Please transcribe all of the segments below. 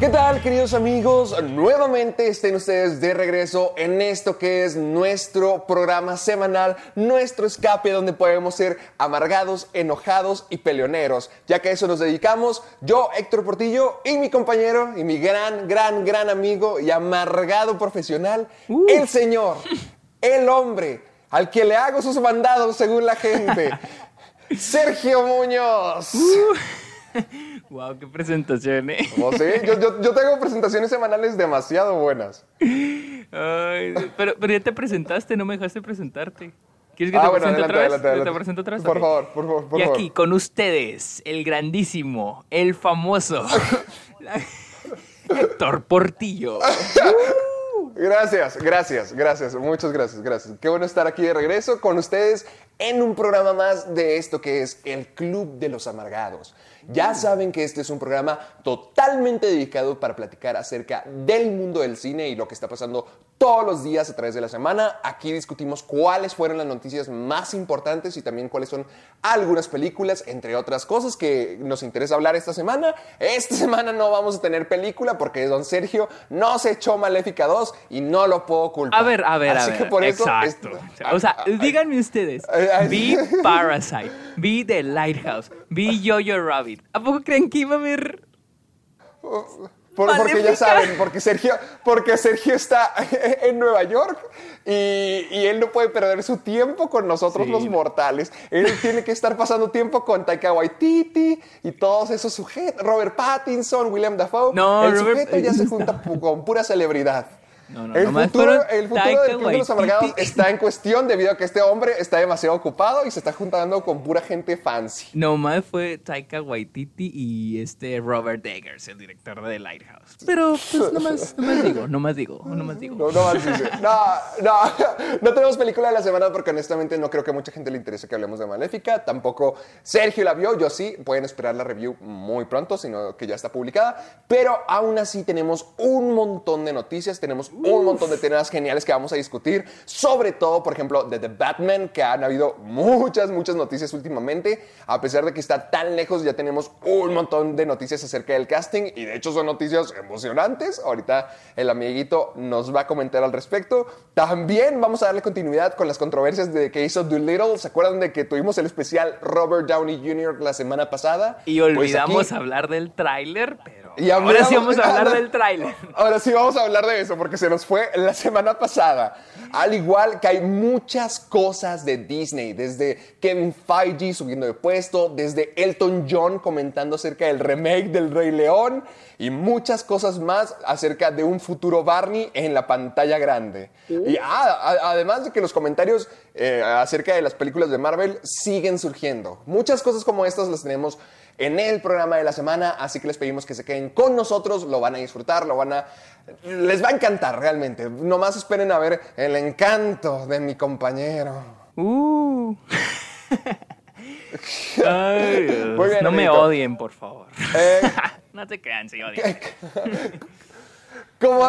¿Qué tal, queridos amigos? Nuevamente estén ustedes de regreso en esto que es nuestro programa semanal, nuestro escape donde podemos ser amargados, enojados y peleoneros, ya que a eso nos dedicamos yo, Héctor Portillo, y mi compañero y mi gran, gran, gran amigo y amargado profesional, el señor, el hombre, al que le hago sus mandados según la gente, Sergio Muñoz. Wow, qué presentación, ¿eh? ¿Oh, sí? yo, yo, yo tengo presentaciones semanales demasiado buenas. Ay, pero, pero ya te presentaste, no me dejaste presentarte. ¿Quieres que Ah, te bueno, presente adelante, otra vez? ¿Te presento otra vez? Por favor, por favor, por y favor. aquí con ustedes, el grandísimo, el famoso, Héctor Portillo. Gracias, gracias, gracias, muchas gracias, gracias. Qué bueno estar aquí de regreso con ustedes en un programa más de esto que es el Club de los Amargados. Ya saben que este es un programa totalmente dedicado para platicar acerca del mundo del cine y lo que está pasando todos los días a través de la semana. Aquí discutimos cuáles fueron las noticias más importantes y también cuáles son algunas películas, entre otras cosas que nos interesa hablar esta semana. Esta semana no vamos a tener película porque don Sergio no se echó Maléfica 2 y no lo puedo culpar. A ver, a ver, Así a que ver. por eso Exacto. es- o sea, díganme ustedes. Vi Parasite, vi The Lighthouse, vi Jojo Rabbit. ¿A poco creen que iba a haber por- porque ya saben, porque Sergio, porque Sergio está en Nueva York y, y él no puede perder su tiempo con nosotros Sí. los mortales. Él tiene que estar pasando tiempo con Taika Waititi y todos esos sujetos. Robert Pattinson, William Dafoe. No, el Robert- sujeto ya se junta con pura celebridad. No, no, el, nomás futuro, el futuro del Club de los Amargados está en cuestión debido a que este hombre está demasiado ocupado y se está juntando con pura gente fancy. Nomás fue Taika Waititi y este Robert Eggers, el director de The Lighthouse. Pero pues nomás, nomás digo, nomás digo, nomás digo. No, no más dice. No, no, no tenemos película de la semana porque honestamente no creo que a mucha gente le interese que hablemos de Maléfica. Tampoco Sergio la vio, yo sí. Pueden esperar la review muy pronto, sino que ya está publicada. Pero aún así tenemos un montón de noticias, tenemos un montón de temas geniales que vamos a discutir. Sobre todo, por ejemplo, de The Batman, que han habido muchas, muchas noticias últimamente. A pesar de que está tan lejos, ya tenemos un montón de noticias acerca del casting. Y de hecho son noticias emocionantes. Ahorita el amiguito nos va a comentar al respecto. También vamos a darle continuidad con las controversias de que hizo Doolittle. ¿Se acuerdan de que tuvimos el especial Robert Downey Jr. la semana pasada? Y Pues olvidamos aquí- hablar del tráiler, pero y ahora hablamos- sí vamos a hablar del tráiler. Ahora sí vamos a hablar de eso porque se nos fue la semana pasada. Al igual que hay muchas cosas de Disney, desde Kevin Feige subiendo de puesto, desde Elton John comentando acerca del remake del Rey León y muchas cosas más acerca de un futuro Barney en la pantalla grande. Y ah, a- además de que los comentarios eh, acerca de las películas de Marvel siguen surgiendo. Muchas cosas como estas las tenemos en el programa de la semana, así que les pedimos que se queden con nosotros, lo van a disfrutar, lo van a les va a encantar realmente. Nomás esperen a ver el encanto de mi compañero. Uh. Ay. Muy bien, no me odien, por favor. Eh, no se crean, sí odien. Como,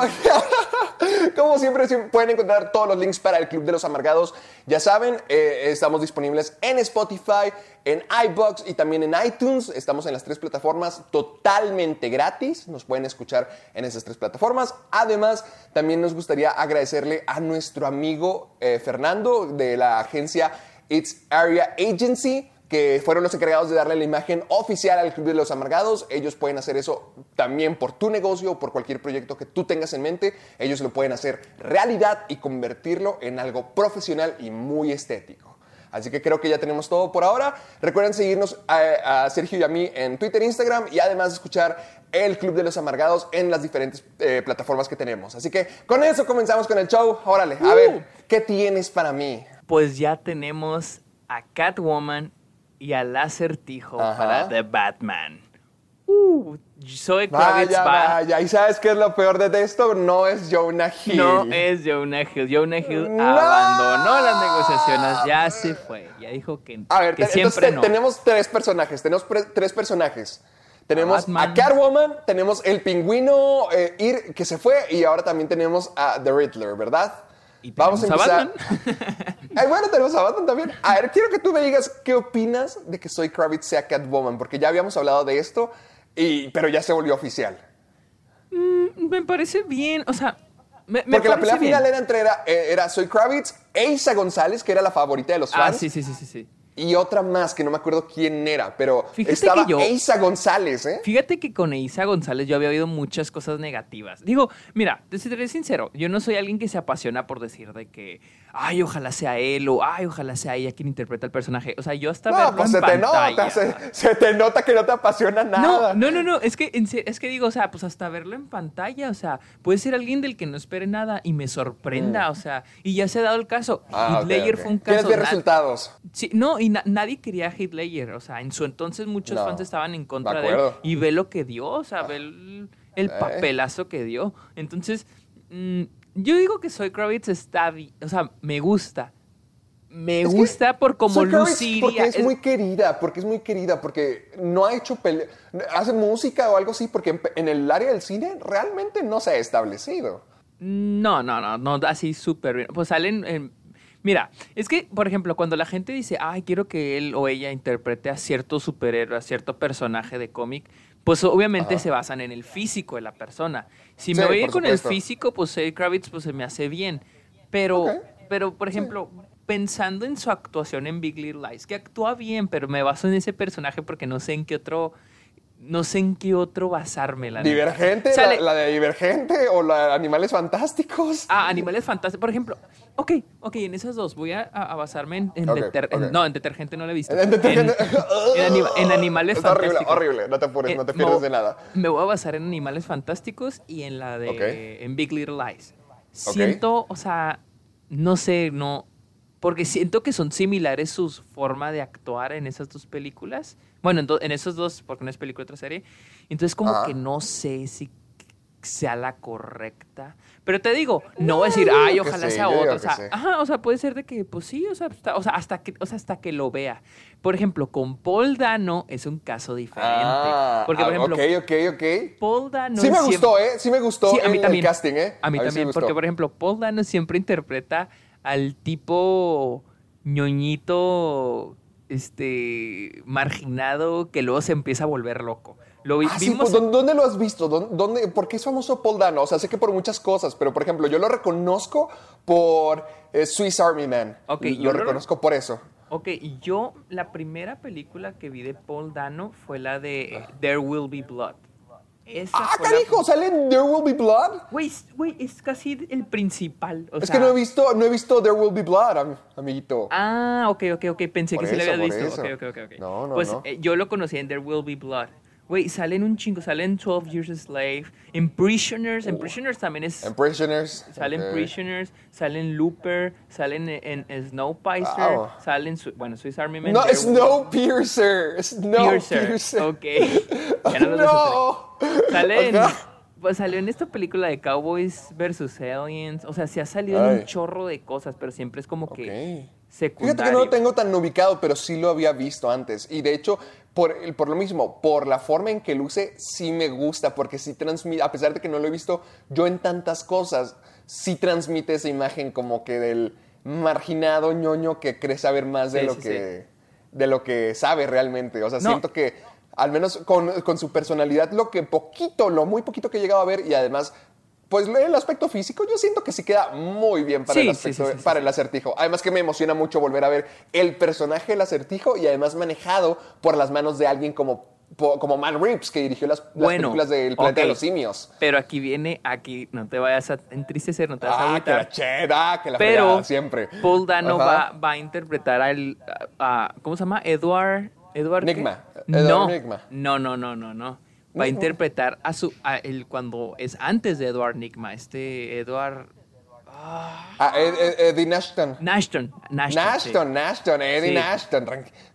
como siempre, pueden encontrar todos los links para el Club de los Amargados. Ya saben, eh, estamos disponibles en Spotify, en iBox y también en iTunes. Estamos en las tres plataformas totalmente gratis. Nos pueden escuchar en esas tres plataformas. Además, también nos gustaría agradecerle a nuestro amigo eh, Fernando de la agencia It's Area Agency que fueron los encargados de darle la imagen oficial al Club de los Amargados. Ellos pueden hacer eso también por tu negocio por cualquier proyecto que tú tengas en mente. Ellos lo pueden hacer realidad y convertirlo en algo profesional y muy estético. Así que creo que ya tenemos todo por ahora. Recuerden seguirnos a, a Sergio y a mí en Twitter, Instagram y además escuchar el Club de los Amargados en las diferentes eh, plataformas que tenemos. Así que con eso comenzamos con el show. Órale, a Uh. ver, ¿qué tienes para mí? Pues ya tenemos a Catwoman y al acertijo Ajá. para The Batman. Uh, Zoe Kravitz Vaya, va. vaya. ¿Y sabes qué es lo peor de esto? No es Jonah Hill. No es Jonah Hill. Jonah Hill No. abandonó las negociaciones. Ya se fue. Ya dijo que, A ver, que te- siempre entonces no. tenemos tres personajes. Tenemos tres personajes. Tenemos a. Catwoman, tenemos el pingüino eh, Ir que se fue y ahora también tenemos a The Riddler, ¿verdad? Y Vamos a empezar. Batman. Ay, bueno, tenemos a Batman también. A ver, quiero que tú me digas qué opinas de que Soy Kravitz sea Catwoman, porque ya habíamos hablado de esto, y, pero ya se volvió oficial. me parece bien. O sea, me, me Porque la pelea bien. final era entre era, eh, era Soy Kravitz e Isa González, que era la favorita de los Ah, fans. sí, sí, sí, sí, sí. Y otra más, que no me acuerdo quién era, pero Fíjate estaba que yo- Eiza González, ¿eh? Fíjate que con Eiza González yo había oído muchas cosas negativas. Digo, mira, te seré sincero, yo no soy alguien que se apasiona por decir de que, ay, ojalá sea él o ay, ojalá sea ella quien interpreta el personaje. O sea, yo hasta No, pues en se te pantalla. nota, se, se te nota que no te apasiona nada. No, no, no, no, es que, es que digo, o sea, pues hasta verlo en pantalla, o sea, puede ser alguien del que no espere nada y me sorprenda, o sea, y ya se ha dado el caso. Mm. Ah, Heath ok, Ledger ok. fue un ¿Quieres caso. ver na- resultados? Sí, no, y na- nadie quería a Heath Ledger, o sea, en su entonces muchos No, fans estaban en contra de él y ve lo que dio, o sea, ve el, el Eh. papelazo que dio. Entonces, mm, yo digo que Soy Kravitz está o sea, me gusta. Me Es gusta por Kravitz luciría. Porque es, Es- muy querida, porque es muy querida, porque no ha hecho pele hace música o algo así, porque en, en el área del cine realmente no se ha establecido. No, no, no, no, así súper bien. Pues salen. en- Mira, es que, por ejemplo, cuando la gente dice, ay, quiero que él o ella interprete a cierto superhéroe, a cierto personaje de cómic, pues obviamente Ajá. se basan en el físico de la persona. Si Sí, me voy a ir por con el físico, pues Zoe Kravitz pues se me hace bien. Pero, pero por ejemplo, pensando en su actuación en Big Little Lies, que actúa bien, pero me baso en ese personaje porque no sé en qué otro. No sé en qué otro basarme, la. Divergente, la, la de Divergente o la de Animales Fantásticos. Ah, animales fantásticos. Por ejemplo, ok, ok, en esas dos voy a, basarme en, en deter- en- no, en detergente no la he visto. En En, en anima- en animales Está horrible, fantásticos. horrible, no te apures, Eh, no te me pierdes voy- de nada. Me voy a basar en animales fantásticos y en la de en Big Little Lies. Siento, o sea, no sé, no, porque siento que son similares sus forma de actuar en esas dos películas. Bueno, en, do- en esos dos, porque no es película otra serie. Entonces como Ajá. que no sé si sea la correcta. Pero te digo, no a decir, ay, ojalá sí, sea otra. O sea, sí. ajá, o sea, puede ser de que, pues sí, o sea, hasta, o sea, hasta que, o sea, hasta que lo vea. Por ejemplo, con Paul Dano es un caso diferente. Ah, porque, por ah, ejemplo, ok, ok, ok. Paul Dano sí me siempre- gustó, ¿eh? Sí me gustó Sí, a mí el, también. el casting, ¿eh? A mí sí me también, porque por ejemplo, Paul Dano siempre interpreta al tipo ñoñito, este, marginado que luego se empieza a volver loco. Lo vi- Ah, sí, pues, ¿dó- ¿dónde lo has visto? ¿Dó- ¿Dónde, ¿Por qué es famoso Paul Dano? O sea, sé que por muchas cosas, pero por ejemplo, yo lo reconozco por eh, Swiss Army Man. Ok, lo yo lo- reconozco por eso. Ok, yo, la primera película que vi de Paul Dano fue la de eh, There Will Be Blood. Esa ¡Ah, carijo! ¿Sale en There Will Be Blood? Güey, es- güey, es casi el principal. o es sea- que no he visto, no he visto There Will Be Blood, am- amiguito. Ah, ok, ok, ok. Pensé Por que sí lo habías visto. eso. Ok, ok, ok, ok. No, no, Pues no. eh, yo lo conocí en There Will Be Blood. Güey, salen un chingo. Salen 12 Years a Slave. En Prisoners. En Prisoners también es. En Prisoners. Salen ok. Prisoners. Salen Looper. Salen en, en Snowpiercer. Wow. Salen. Bueno, Swiss Army Man. No, There Snowpiercer. Snowpiercer. Piercer. Ok. Ya no no. Sale en- Ok. Pues salió en esta película de Cowboys vs. Aliens. O sea, se ha salido en un chorro de cosas, pero siempre es como que Ok. secundario. Fíjate que no lo tengo tan ubicado, pero sí lo había visto antes. Y de hecho, por, por lo mismo, por la forma en que luce, sí me gusta, porque sí transmite, a pesar de que no lo he visto yo en tantas cosas, sí transmite esa imagen como que del marginado ñoño que cree saber más de, Sí, lo, sí, que, de lo que sabe realmente. O sea, No. siento que al menos con, con su personalidad, lo que poquito, lo muy poquito que he llegado a ver y además... Pues el aspecto físico yo siento que sí queda muy bien para, Sí, el, aspecto, sí, sí, para el acertijo. Además que me emociona mucho volver a ver el personaje del acertijo y además manejado por las manos de alguien como como Matt Reeves, que dirigió las, películas del planeta de los simios. Pero aquí viene, aquí no te vayas a entristecer, no te vas a agüitar. Ah, que la cheda, que la Pero siempre. Paul Dano va, va, a interpretar al, a, ¿cómo se llama? Edward... Edward Nigma. no, no, no, no, no, no. Va a interpretar a su, a el, cuando es antes de Edward Nigma, este Edward... Ah, Eddie Nashton. Nashton. Nashton, Nashton, Eddie Nashton.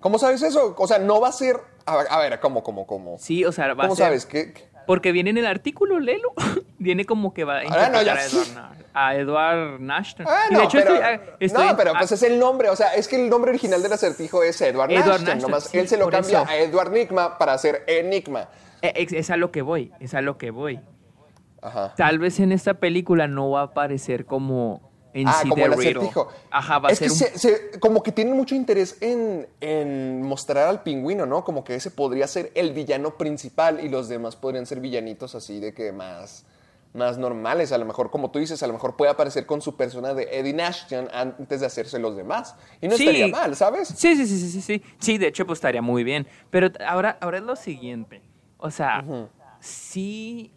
¿Cómo sabes eso? O sea, no va a ser. A ver, ¿cómo, cómo, cómo? Sí, o sea, va ¿Cómo a ser. sabes? ¿Qué, Porque viene en el artículo, léelo. viene como que va a ah, interpretar a, Edward, Nashton. Ah, no, pero, no, pero pues es el nombre. O sea, es que el nombre original del acertijo es Edward, Edward Nashton. nomás él se lo cambia a Edward Nigma para hacer Enigma. Es, es a lo que voy, es a lo que voy. Tal vez en esta película no va a aparecer como en ah, como el acertijo. Ajá, va a ser que como que tienen mucho interés en, mostrar al pingüino, ¿no? Como que ese podría ser el villano principal y los demás podrían ser villanitos así de que más, más normales. A lo mejor, como tú dices, a lo mejor puede aparecer con su persona de Eddie Nashton antes de hacerse los demás. Y no estaría mal, ¿sabes? Sí, sí, sí, sí, sí. Sí, de hecho, pues estaría muy bien. Pero ahora, ahora es lo siguiente. O sea, sí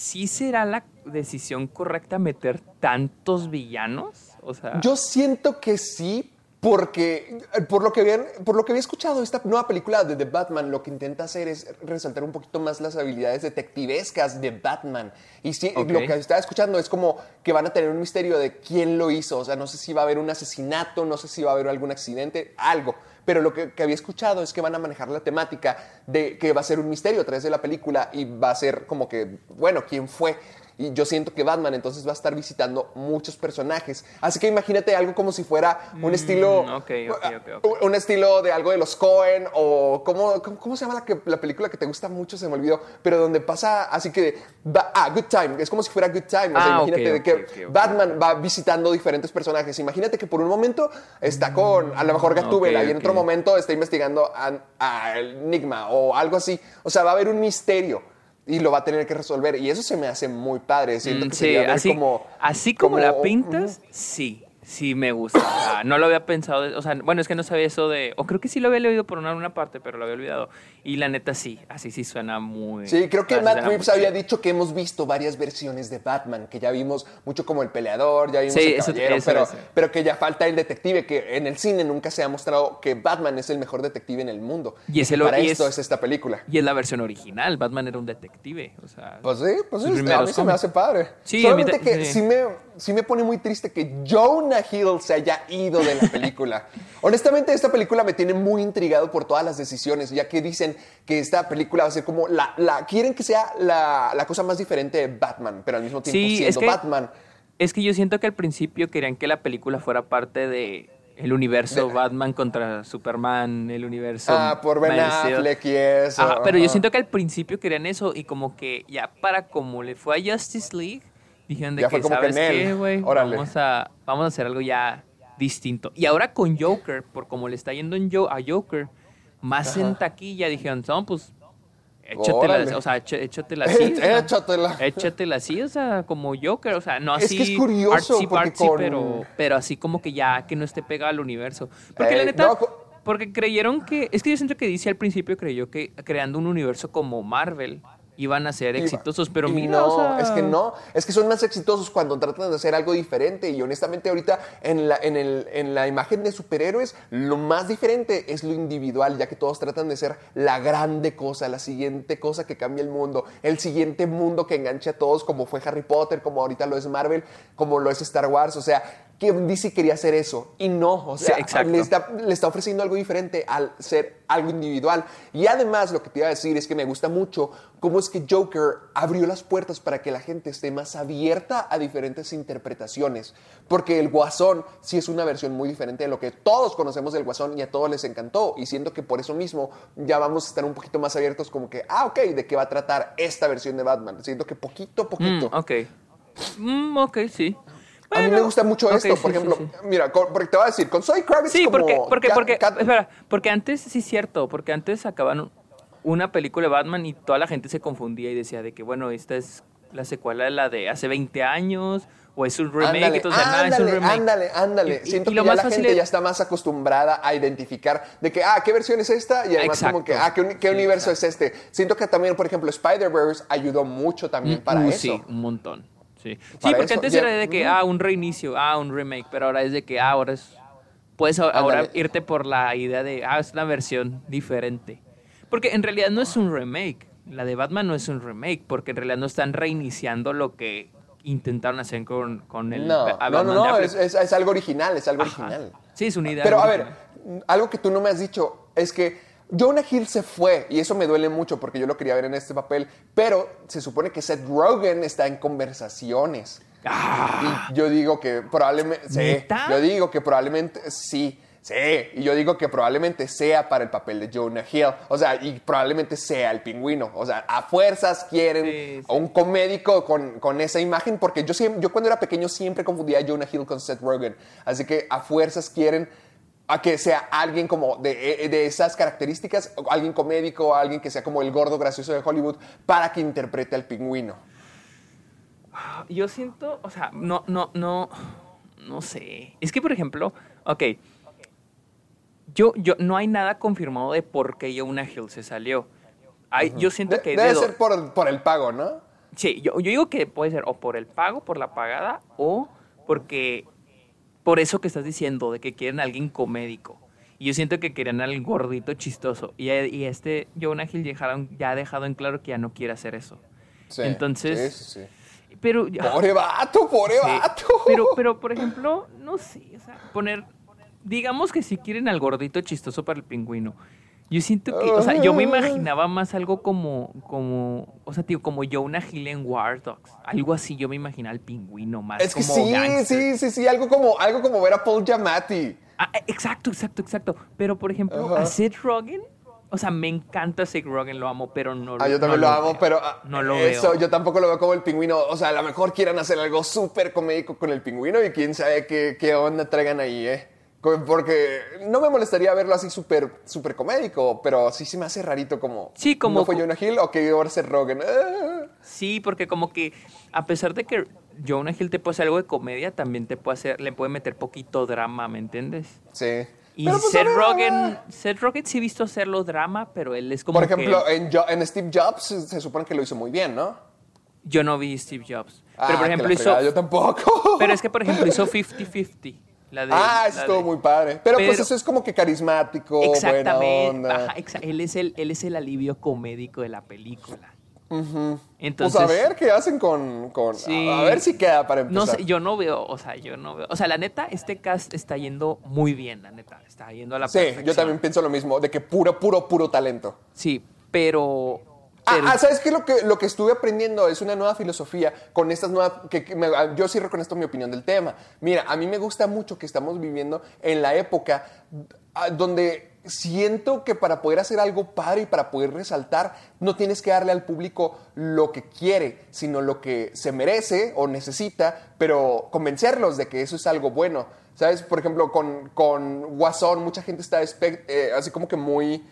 ¿sí será la decisión correcta meter tantos villanos? O sea... Yo siento que sí, porque por lo, que habían, por lo que había escuchado, esta nueva película de The Batman lo que intenta hacer es resaltar un poquito más las habilidades detectivescas de Batman. Y sí, lo que estaba escuchando es como que van a tener un misterio de quién lo hizo. O sea, no sé si va a haber un asesinato, no sé si va a haber algún accidente, algo pero lo que, había escuchado es que van a manejar la temática de que va a ser un misterio a través de la película y va a ser como que, bueno, ¿quién fue? Y yo siento que Batman entonces va a estar visitando muchos personajes. Así que imagínate algo como si fuera un mm, estilo. un estilo de algo de los Cohen o. ¿Cómo, cómo, se llama la, que, la, película que te gusta mucho? Se me olvidó. Pero donde pasa así que. ah, Good Time. Es como si fuera Good Time. Ah, imagínate de que Batman va visitando diferentes personajes. Imagínate que por un momento está con. A lo mejor Gatúbela y en otro momento está investigando a, a Enigma o algo así. O sea, va a haber un misterio y lo va a tener que resolver. Y eso se me hace muy padre. Siento mm, que sí, así, como, así como, la pintas, sí sí me gusta. no lo había pensado, o sea, bueno, es que no sabía eso de, o creo que sí lo había leído por una, una parte, pero lo había olvidado. Y la neta sí, así sí suena muy... Sí, creo que Matt Reeves había dicho que hemos visto varias versiones de Batman, que ya vimos mucho como el peleador, ya vimos el caballero, pero, pero que ya falta el detective, que en el cine nunca se ha mostrado que Batman es el mejor detective en el mundo. Y, ese para esto es, esta película. Y es la versión original, Batman era un detective, o sea... Pues sí, pues sí, a mí se me hace padre. Sí, Solamente que sí. me, sí me pone muy triste que Jonah Hill se haya ido de la película. Honestamente, esta película me tiene muy intrigado por todas las decisiones, ya que dicen que esta película va a ser como la... la quieren que sea la, la cosa más diferente de Batman, pero al mismo tiempo siendo es que, Batman. Es que yo siento que al principio querían que la película fuera parte de el universo Batman contra Superman, el universo. Ah, por Ben Affleck y eso. pero yo siento que al principio querían eso y como que ya para como le fue a Justice League, Dijeron de que, ¿sabes qué, güey? Vamos a, vamos a hacer algo ya distinto. Y ahora con Joker, por como le está yendo en a Joker, más en taquilla, dijeron, no, pues échatela, o sea, échatela así. échatela. échatela así, o sea, como Joker, o sea, no así. Es que es curioso, pero, pero así como que ya que no esté pegado al universo. Porque la neta. porque creyeron que. Es que yo siento que dice al principio creyó que creando un universo como Marvel iban a ser exitosos, pero mira, no, es que no, es que son más exitosos cuando tratan de hacer algo diferente. Y honestamente ahorita en la, en, el, en la imagen de superhéroes lo más diferente es lo individual, ya que todos tratan de ser la grande cosa, la siguiente cosa que cambia el mundo, el siguiente mundo que enganche a todos como fue Harry Potter, como ahorita lo es Marvel, como lo es Star Wars, o sea, que DC quería hacer eso y no, o sea, le, está, le, está, ofreciendo algo diferente al ser algo individual. Y además lo que te iba a decir es que me gusta mucho cómo es que Joker abrió las puertas para que la gente esté más abierta a diferentes interpretaciones, porque el Guasón sí es una versión muy diferente de lo que todos conocemos del Guasón y a todos les encantó y siento que por eso mismo ya vamos a estar un poquito más abiertos como que, ah, ok, ¿de qué va a tratar esta versión de Batman? Siento que poquito a poquito. Mm, ok. Mm, ok, sí a mí me gusta mucho esto, por ejemplo, mira, porque te voy a decir, con Soy Kravitz sí, como... porque, porque, porque, espera, porque antes, sí es cierto, porque antes sacaban una película de Batman y toda la gente se confundía y decía de que, bueno, esta es la secuela de la de hace 20 años, o es un remake, Ándale, entonces nada, es un ándale, remake. ándale, ándale. Y- Siento y que lo ya más la gente es- ya está más acostumbrada a identificar de que, ah, ¿qué versión es esta? Y además como que, ah, ¿qué, qué Sí, universo es este? Siento que también, por ejemplo, Spider-Verse ayudó mucho también para Uh, eso. Sí, un montón. Sí, sí porque eso, antes ya- era de que, ah, un reinicio, ah, un remake, pero ahora es de que, ah, ahora es... Puedes ahora irte por la idea de, ah, es una versión diferente. Porque en realidad no es un remake. La de Batman no es un remake, porque en realidad no están reiniciando lo que intentaron hacer con, con el No, no, no, no, es, es- es algo original, es algo Ajá. original. Sí, es una idea. Pero a ver, algo que tú no me has dicho es que Jonah Hill se fue y eso me duele mucho porque yo lo quería ver en este papel, pero se supone que Seth Rogen está en conversaciones. Y yo digo que probablemente, sí, Ah. Yo digo que probablemente sí. Sí, y yo digo que probablemente sea para el papel de Jonah Hill. O sea, y probablemente sea el pingüino. O sea, a fuerzas quieren Sí, sí. a un comédico con, con esa imagen, porque yo, siempre, yo cuando era pequeño siempre confundía a Jonah Hill con Seth Rogen. Así que a fuerzas quieren a que sea alguien como de, de esas características, alguien comédico, alguien que sea como el gordo gracioso de Hollywood, para que interprete al pingüino. Yo siento, o sea, no, no, no, no sé. Es que, por ejemplo, ok, yo, yo, no hay nada confirmado de por qué Jonah Hill se salió. Yo siento De- que... debe de ser por, por el pago, ¿no? Sí, yo, yo digo que puede ser o por el pago, por la pagada, o porque... Por eso que estás diciendo, de que quieren a alguien comédico. Y yo siento que querían al gordito chistoso. Y, y este Jonah Hill dejaron- ya ha dejado en claro que ya no quiere hacer eso. Sí, Entonces- sí, sí, sí. Pero... Pobre vato, pobre vato. Pero, pero, por ejemplo, no sé, o sea, poner, digamos que si quieren al gordito chistoso para el pingüino. Yo siento que, o sea, yo me imaginaba más algo como, como, o sea, tío, como Jonah Hill en War Dogs. Algo así, yo me imaginaba al pingüino más es que como sí, gangster. sí, sí, sí, algo como, algo como ver a Paul Giamatti. Ah, eh, exacto, exacto, exacto. Pero, por ejemplo, a Seth Rogen, o sea, me encanta Seth Rogen, lo amo, pero no Ah, yo también no lo amo, veo. pero ah, No lo eso, veo. yo tampoco lo veo como el pingüino. O sea, a lo mejor quieran hacer algo súper comédico con el pingüino y quién sabe qué, qué onda traigan ahí, ¿eh? Porque no me molestaría verlo así súper súper comédico, pero sí se me hace rarito como... Sí, como- ¿No fue Jonah Hill o que ahora ser Rogen? Ah. Sí, porque como que a pesar de que Jonah Hill te puede hacer algo de comedia, también te puede hacer, le puede meter poquito drama, ¿me entiendes? Sí. Y pues, Seth ver, Rogen. Seth Rogen sí he visto hacerlo drama, pero él es como Por ejemplo, que en, Jo- en Steve Jobs se, supone que lo hizo muy bien, ¿no? yo no vi Steve Jobs. Ah, pero por ejemplo hizo Yo tampoco. Pero es que por ejemplo hizo 50-50. La de, ah, eso estuvo de- muy padre. Pero, pues eso es como que carismático, Exactamente. buena onda. ajá, exa- él es el él es el alivio comédico de la película. Pues Entonces a ver qué hacen con... con Sí. a, ver si queda para No empezar. sé, yo no veo, o sea, yo no veo. O sea, la neta, este cast está yendo muy bien, la neta. Está yendo a la Sí, perfección. yo también pienso lo mismo, de que puro, puro, puro talento. Sí, pero. Ah, ah, ¿sabes qué? Lo que, lo que estuve aprendiendo es una nueva filosofía con estas nuevas... Que, que me- ah, yo sí reconozco mi opinión del tema. Mira, a mí me gusta mucho que estamos viviendo en la época ah, donde siento que para poder hacer algo padre y para poder resaltar, no tienes que darle al público lo que quiere, sino lo que se merece o necesita, pero convencerlos de que eso es algo bueno. ¿Sabes? Por ejemplo, con, con Guasón, mucha gente está eh, así como que muy...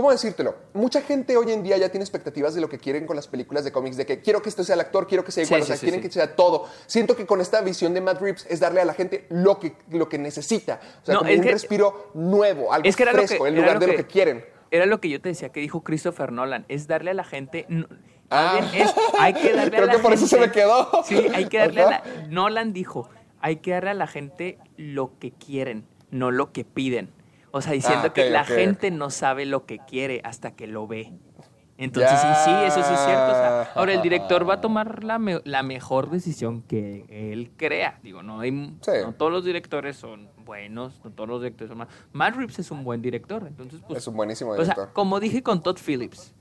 ¿Cómo decírtelo? Mucha gente hoy en día ya tiene expectativas de lo que quieren con las películas de cómics, de que quiero que esto sea el actor, quiero que sea igual, Sí, o sea, sí, quieren sí. que sea todo. Siento que con esta visión de Matt Reeves es darle a la gente lo que, lo que necesita, o sea, No, como es un que- respiro nuevo, algo es que fresco, que- en lugar lo de lo que- quieren. Era lo que yo te decía que dijo Christopher Nolan, es darle a la gente. Ah. es- hay que darle Creo a la que por eso se me quedó. Sí, hay que darle a la. Nolan dijo, hay que darle a la gente lo que quieren, no lo que piden. O sea, diciendo Ah, que la gente no sabe lo que quiere hasta que lo ve. Entonces, sí, Ya. sí, eso sí es cierto. o sea, ahora, el director va a tomar la, me- la mejor decisión que él crea. Digo, no, hay, Sí. no todos los directores son buenos, no todos los directores son malos. Matt Reeves es un buen director. Entonces, pues, Es un buenísimo o sea, director. como dije con Todd Phillips,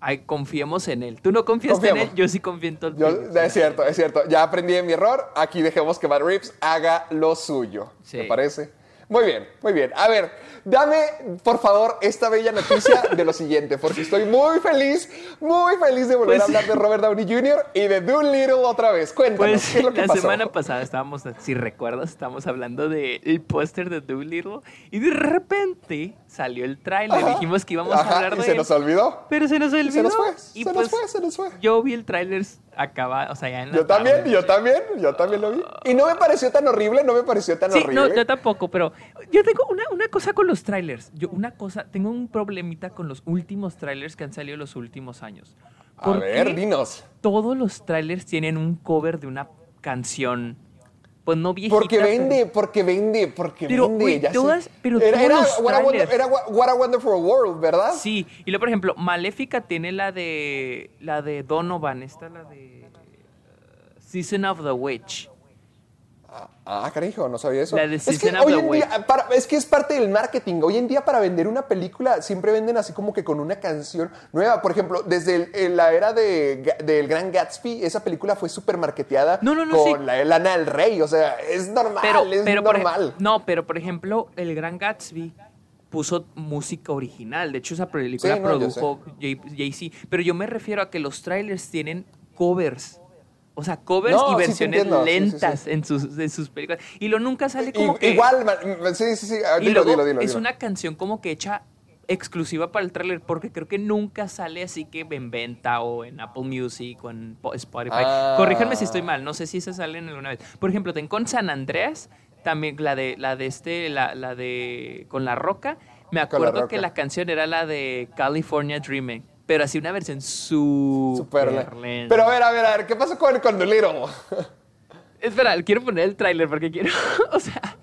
ay, confiemos en él. Tú no confías Confiamos. en él, yo sí confío en Todd Yo- Phillips. es cierto, es cierto. Ya aprendí de mi error. Aquí dejemos que Matt Reeves haga lo suyo. Sí. ¿Te parece? Muy bien, muy bien. A ver, dame por favor esta bella noticia de lo siguiente, porque estoy muy feliz, muy feliz de volver Pues- a hablar de Robert Downey Jr. y de Doolittle otra vez. Cuéntanos, Pues ¿qué es lo que la pasó? semana pasada estábamos, si recuerdas, estábamos hablando del póster de Doolittle y de repente salió el tráiler. Dijimos que íbamos Ajá, a hablar y de se él, nos olvidó. Pero se nos olvidó. Se nos fue, Y se pues, nos fue, se nos fue. Yo vi el tráiler acaba, o sea, ya en la Yo también, tarde. yo también, yo también lo vi. Y no me pareció tan horrible, no me pareció tan Sí, horrible. no, yo tampoco, pero yo tengo una, una cosa con los trailers. Yo una cosa, tengo un problemita con los últimos trailers que han salido los últimos años. A ¿Por ver, dinos. Todos los trailers tienen un cover de una canción, pues no viejita. Porque pero- vende, porque vende, porque Pero, vende. güey, ya todas- pero era, todos era los What a trailers. era What What a Wonderful World, ¿verdad? Sí, y luego, por ejemplo, Maléfica tiene la de la de Donovan, esta la de uh, Season of the Witch. Ah, carajo, no sabía eso. La de es que hoy en día, para- es que es parte del marketing. Hoy en día para vender una película siempre venden así como que con una canción nueva. Por ejemplo, desde el- en la era de, del Gran Gatsby, esa película fue súper marketeada No, no, no, con sí. la Lana del Rey. O sea, es normal, Pero, es pero normal. no, pero por ejemplo, el Gran Gatsby puso música original. De hecho, esa película Sí, produjo Jay- Jay-Z. Pero yo me refiero a que los trailers tienen covers. O sea, covers No, y versiones entiendo, sí, lentas En, sus, en sus películas. Y lo nunca sale como I- que... Igual, sí, sí, sí. ah, Y Dilo, luego dilo, dilo. es una canción como que hecha exclusiva para el tráiler porque creo que nunca sale así que en venta o en Apple Music o en Po- Spotify. Ah. Corríjanme si estoy mal, no sé si se salen alguna vez. Por ejemplo, ten con San Andreas, también la de la de este la, la de con La Roca, me La acuerdo que la canción era la de California Dreaming, pero así una versión súper Súper le- lenta. Pero a ver, a ver, a ver, ¿qué pasó con, con Dolittle? Espera, quiero poner el tráiler porque quiero, o sea,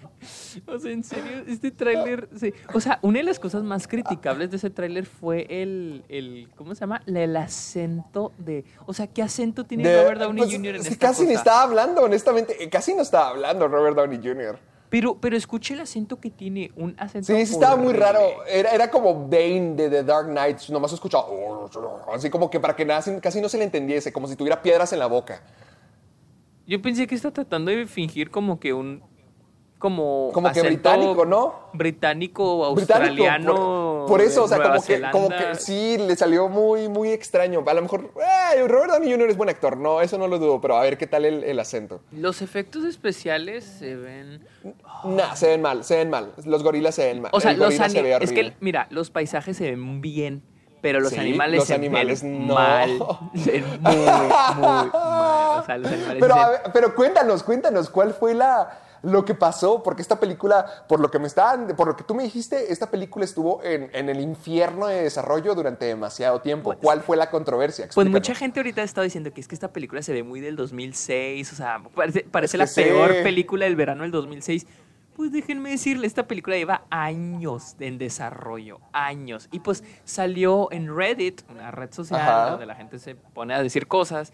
o sea, en serio, este tráiler, sí. O sea, una de las cosas más criticables de ese tráiler fue el, el, ¿cómo se llama? La- El acento de, o sea, ¿qué acento tiene De- Robert Downey pues, Jr. en esta casi ni cosa? estaba hablando, honestamente. eh, Casi no estaba hablando Robert Downey Jr. Pero, pero escuche el acento que tiene, un acento Sí, sí estaba muy raro. Era, era como Bane de The Dark Knight. Nomás escuchaba. Así como que para que nada- casi no se le entendiese, como si tuviera piedras en la boca. Yo pensé que está tratando de fingir como que un, como Como que británico, ¿no? Británico, Británico. australiano. Por, por eso, o sea, como que, como que sí, le salió muy, muy extraño. A lo mejor, eh, Robert Downey Jr. es buen actor. No, eso no lo dudo, pero a ver qué tal el, el acento. Los efectos especiales se ven... Nah, se ven mal, se ven mal. Los gorilas se ven mal. O sea, el los se ve es que, mira, los paisajes se ven bien, pero los Sí, animales los se animales ven no. mal. Se ven muy, muy mal. O sea, los animales Pero, se- a ver, pero cuéntanos, cuéntanos, ¿cuál fue la, lo que pasó? Porque esta película, por lo que me estaban, por lo que tú me dijiste, esta película estuvo en, en el infierno de desarrollo durante demasiado tiempo. ¿Cuál fue la controversia? Pues Explícanos. mucha gente ahorita ha estado diciendo que es que esta película se ve muy del 2006, o sea, parece, parece que la peor película del verano del 2006. Pues déjenme decirle, esta película lleva años en desarrollo, años. Y pues salió en Reddit, una red social Ajá. donde la gente se pone a decir cosas.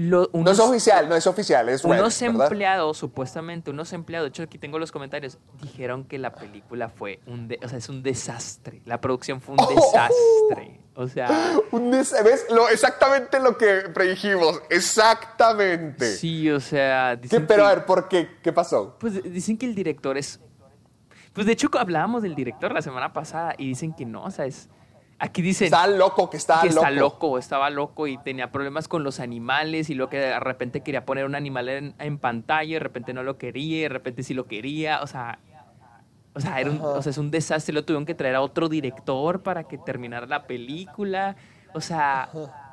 Lo- No es oficial, no es oficial, es Reddit, unos ¿verdad? empleados, supuestamente, unos empleados, de hecho aquí tengo los comentarios, dijeron que la película fue un, de- o sea, es un desastre. La producción fue un desastre. O sea, Un des- ¿Ves? Lo, exactamente lo que predijimos. Exactamente. sí, o sea, ¿Qué- dicen pero que, a ver, ¿por qué? ¿Qué pasó? pues dicen que el director es, pues de hecho hablábamos del director la semana pasada y dicen que no, o sea, es, aquí dicen Está loco, que está que loco. está loco, estaba loco y tenía problemas con los animales y luego que de repente quería poner un animal en, en pantalla y de repente no lo quería y de repente sí lo quería, o sea, o sea, era un, o sea, es un desastre, lo tuvieron que traer a otro director para que terminara la película, o sea,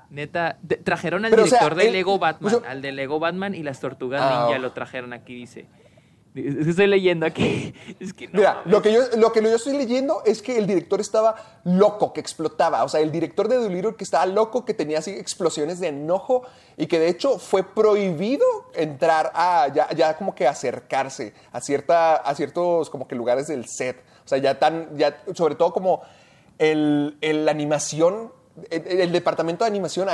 neta, trajeron al Pero, o sea, director de Lego Batman, o sea- al de Lego Batman y las tortugas ninja oh. lo trajeron aquí, dice. Es que Estoy leyendo aquí. Es que no. Mira, lo que, yo, lo que yo estoy leyendo es que el director estaba loco, que explotaba. O sea, el director de Dolittle que estaba loco, que tenía así explosiones de enojo y que de hecho fue prohibido entrar a, ya, ya como que acercarse a, cierta, a ciertos como que lugares del set. O sea, ya tan, ya, sobre todo como el, el- la animación, el, departamento de animación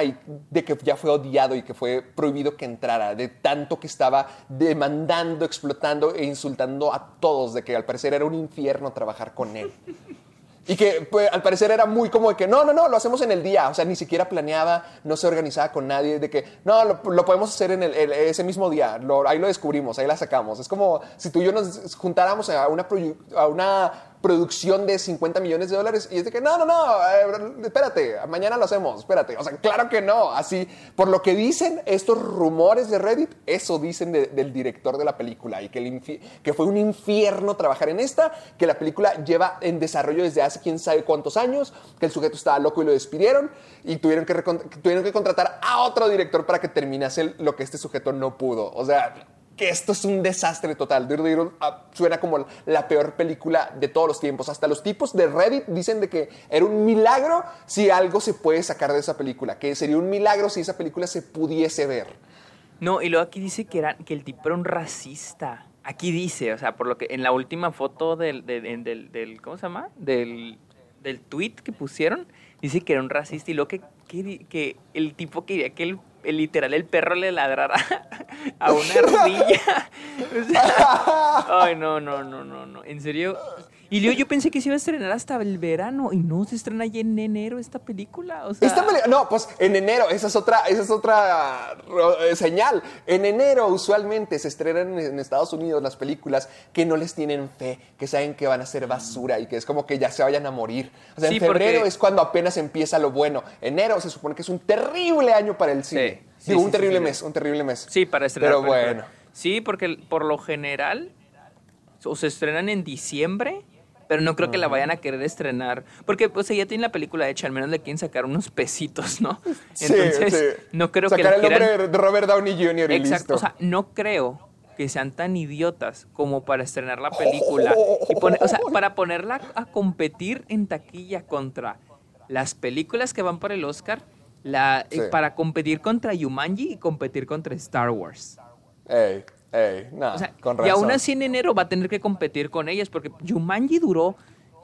de que ya fue odiado y que fue prohibido que entrara, de tanto que estaba demandando, explotando e insultando a todos, de que al parecer era un infierno trabajar con él. Y que pues, al parecer era muy como de que no, no, no, lo hacemos en el día. O sea, ni siquiera planeaba, no se organizaba con nadie. De que no, lo, podemos hacer en el- ese mismo día. Ahí lo descubrimos, ahí la sacamos. Es como si tú y yo nos juntáramos a una, a una producción de 50 millones de dólares y es de que no, no, no, eh, espérate, mañana lo hacemos, espérate. O sea, claro que no, así, por lo que dicen estos rumores de Reddit, eso dicen del director de la película y que, que fue un infierno trabajar en esta, que la película lleva en desarrollo desde hace quién sabe cuántos años, que el sujeto estaba loco y lo despidieron y tuvieron que, tuvieron que contratar a otro director para que terminase lo que este sujeto no pudo. O sea, esto es un desastre total. Dirty ah, suena como la peor película de todos los tiempos. Hasta los tipos de Reddit dicen de que era un milagro si algo se puede sacar de esa película, que sería un milagro si esa película se pudiese ver. No, y luego aquí dice que, era, que el tipo era un racista. Aquí dice, o sea, por lo que en la última foto del, del, ¿cómo se llama? Del, del tweet que pusieron, dice que era un racista y luego que, que, que el tipo quería que el literal el perro le ladrara a una ardilla. ay, no, no, no, no, no. En serio. Y yo, yo pensé que se iba a estrenar hasta el verano y no se estrena ya en enero esta película. O sea... no, pues en enero, esa es otra, esa es otra eh, señal. En enero usualmente se estrenan en Estados Unidos las películas que no les tienen fe, que saben que van a ser basura y que es como que ya se vayan a morir. O sea, en febrero es cuando apenas empieza lo bueno. Enero se supone que es un terrible año para el cine. Sí, un terrible mes, un terrible mes. Sí, para estrenar. Pero bueno. Sí, porque por lo general o se estrenan en diciembre pero no creo que la vayan a querer estrenar. Porque pues ya tiene la película hecha, al menos le quieren sacar unos pesitos, ¿no? Entonces, no creo que la el nombre de Robert Downey Jr. y Exacto, o sea, no creo que sean tan idiotas como para estrenar la película y o sea, para ponerla a competir en taquilla contra las películas que van por el Oscar, la, eh, para competir contra Yumanji y competir contra Star Wars. Ey y aún así en enero va a tener que competir con ellas, porque Jumanji duró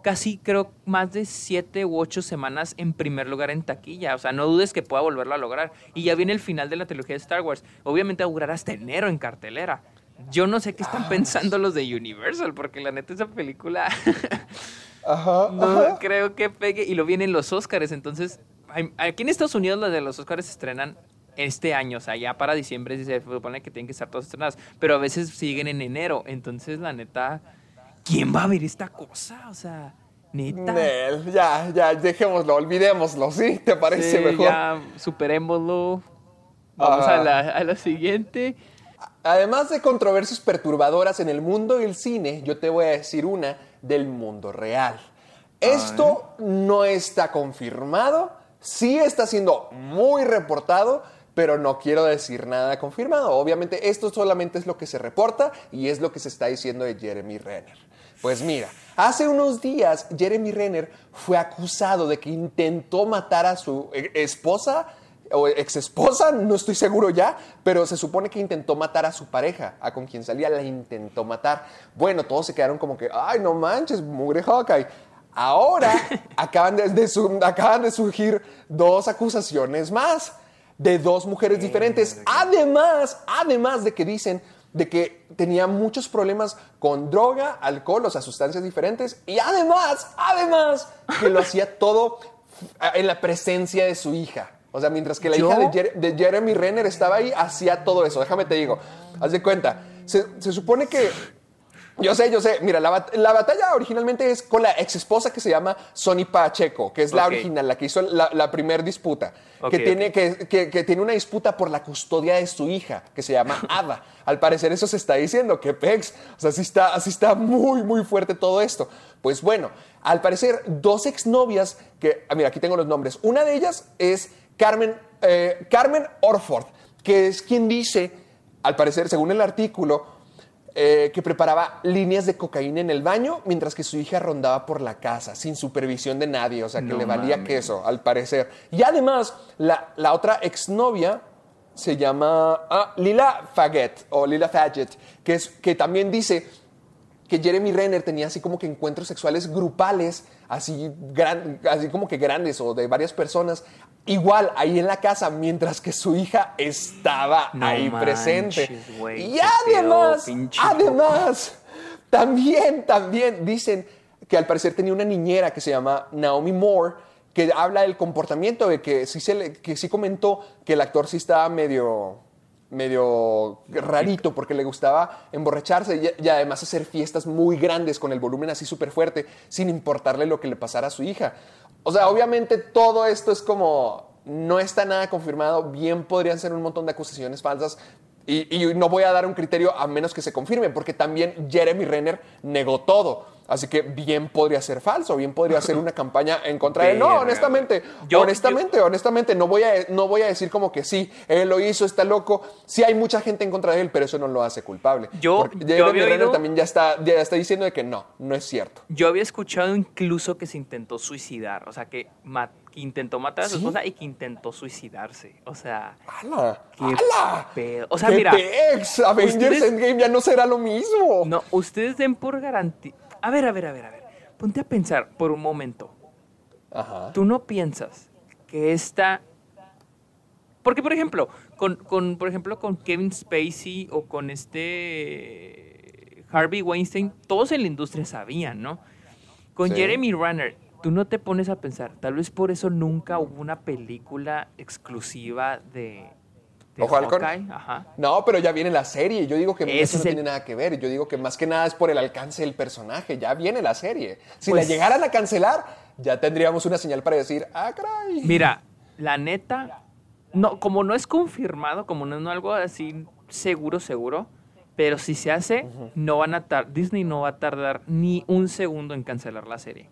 casi, creo, más de siete u ocho semanas en primer lugar en taquilla. O sea, no dudes que pueda volverlo a lograr. Y ya viene el final de la trilogía de Star Wars. Obviamente va a durar hasta enero en cartelera. Yo no sé qué están ah, pensando los de Universal, porque la neta esa película no creo que pegue. Y lo vienen los Oscars, entonces aquí en Estados Unidos los de los Oscars se estrenan este año, o sea, ya para diciembre se supone que tienen que estar todas estrenadas, pero a veces siguen en enero, entonces la neta, ¿quién va a ver esta cosa? O sea, neta. ya, ya, dejémoslo, olvidémoslo, ¿sí? ¿Te parece mejor? Ya, superémoslo. Vamos a, la, a la siguiente. Además de controversias perturbadoras en el mundo del cine, yo te voy a decir una del mundo real. Esto no está confirmado, sí está siendo muy reportado, pero no quiero decir nada confirmado. Obviamente esto solamente es lo que se reporta y es lo que se está diciendo de Jeremy Renner. Pues mira, hace unos días Jeremy Renner fue acusado de que intentó matar a su esposa o ex esposa, no estoy seguro ya, pero se supone que intentó matar a su pareja, a con quien salía la intentó matar. Bueno, todos se quedaron como que, ay, no manches, mugre Hawkeye. Ahora acaban de, acaban de surgir dos acusaciones más de dos mujeres diferentes. Además, además de que dicen de que tenía muchos problemas con droga, alcohol, o sea, sustancias diferentes. Y además, además, que lo hacía todo en la presencia de su hija. O sea, mientras que la hija de, Jeremy Renner estaba ahí, hacía todo eso. Déjame te digo, haz de cuenta. se supone que yo sé, yo sé. Mira, la, batalla originalmente es con la ex esposa que se llama Sonny Pacheco, que es la original, la que hizo la, la primera disputa. que, tiene, que, que, tiene una disputa por la custodia de su hija, que se llama Ada. Al parecer eso se está diciendo, que Pex. O sea, así está, así está muy, muy fuerte todo esto. Pues bueno, al parecer, dos exnovias, que, ah, mira, aquí tengo los nombres. Una de ellas es Carmen, eh, Carmen Orford, que es quien dice, al parecer, según el artículo, eh, que preparaba líneas de cocaína en el baño mientras que su hija rondaba por la casa sin supervisión de nadie, o sea que le valía queso, al parecer. Y además, la, la otra exnovia se llama ah, Lila Faget o Lila Faget, que, es, que también dice que Jeremy Renner tenía así como que encuentros sexuales grupales, así, gran, así como que grandes o de varias personas, igual ahí en la casa mientras que su hija estaba ahí presente. y además, además, también, también dicen que al parecer tenía una niñera que se llama Naomi Moore que habla del comportamiento de que sí, se le, que sí comentó que el actor sí estaba medio medio rarito porque le gustaba emborracharse y, y además hacer fiestas muy grandes con el volumen así súper fuerte sin importarle lo que le pasara a su hija. O sea, obviamente todo esto es como no está nada confirmado, bien podrían ser un montón de acusaciones falsas, y, y, no voy a dar un criterio a menos que se confirme, porque también Jeremy Renner negó todo. Así que bien podría ser falso, bien podría ser una campaña en contra de él. No, honestamente, yo, honestamente, yo, honestamente, no voy, a, no voy a decir como que sí, él lo hizo, está loco. Sí hay mucha gente en contra de él, pero eso no lo hace culpable. Yo, Jeremy yo Renner oído, también ya está, ya está diciendo de que no, no es cierto. Yo había escuchado incluso que se intentó suicidar, o sea, que, mat, que intentó matar a su ¿Sí? esposa y que intentó suicidarse. O sea, ¡Hala! qué ¡Hala! pedo. O sea, ¡Qué mira, pex! Avengers ustedes- Endgame ya no será lo mismo. no, ustedes den por garantía. A ver, a ver, a ver, a ver. Ponte a pensar por un momento. Ajá. ¿Tú no piensas que esta... Porque, por ejemplo, con, con, por ejemplo, con Kevin Spacey o con este Harvey Weinstein, todos en la industria sabían, ¿no? Con Sí. Jeremy Renner, tú no te pones a pensar, tal vez por eso nunca hubo una película exclusiva de, de ¿Ojo halcón? Hawkeye. Ajá. No, pero ya viene la serie. Yo digo que Ese eso no el- tiene nada que ver. Yo digo que más que nada es por el alcance del personaje. Ya viene la serie. Si Pues- la llegaran a cancelar, ya tendríamos una señal para decir, ah, caray. Mira, la neta, no, como no es confirmado, como no es algo así seguro, seguro, pero si se hace, no van a tar- Disney no va a tardar ni un segundo en cancelar la serie.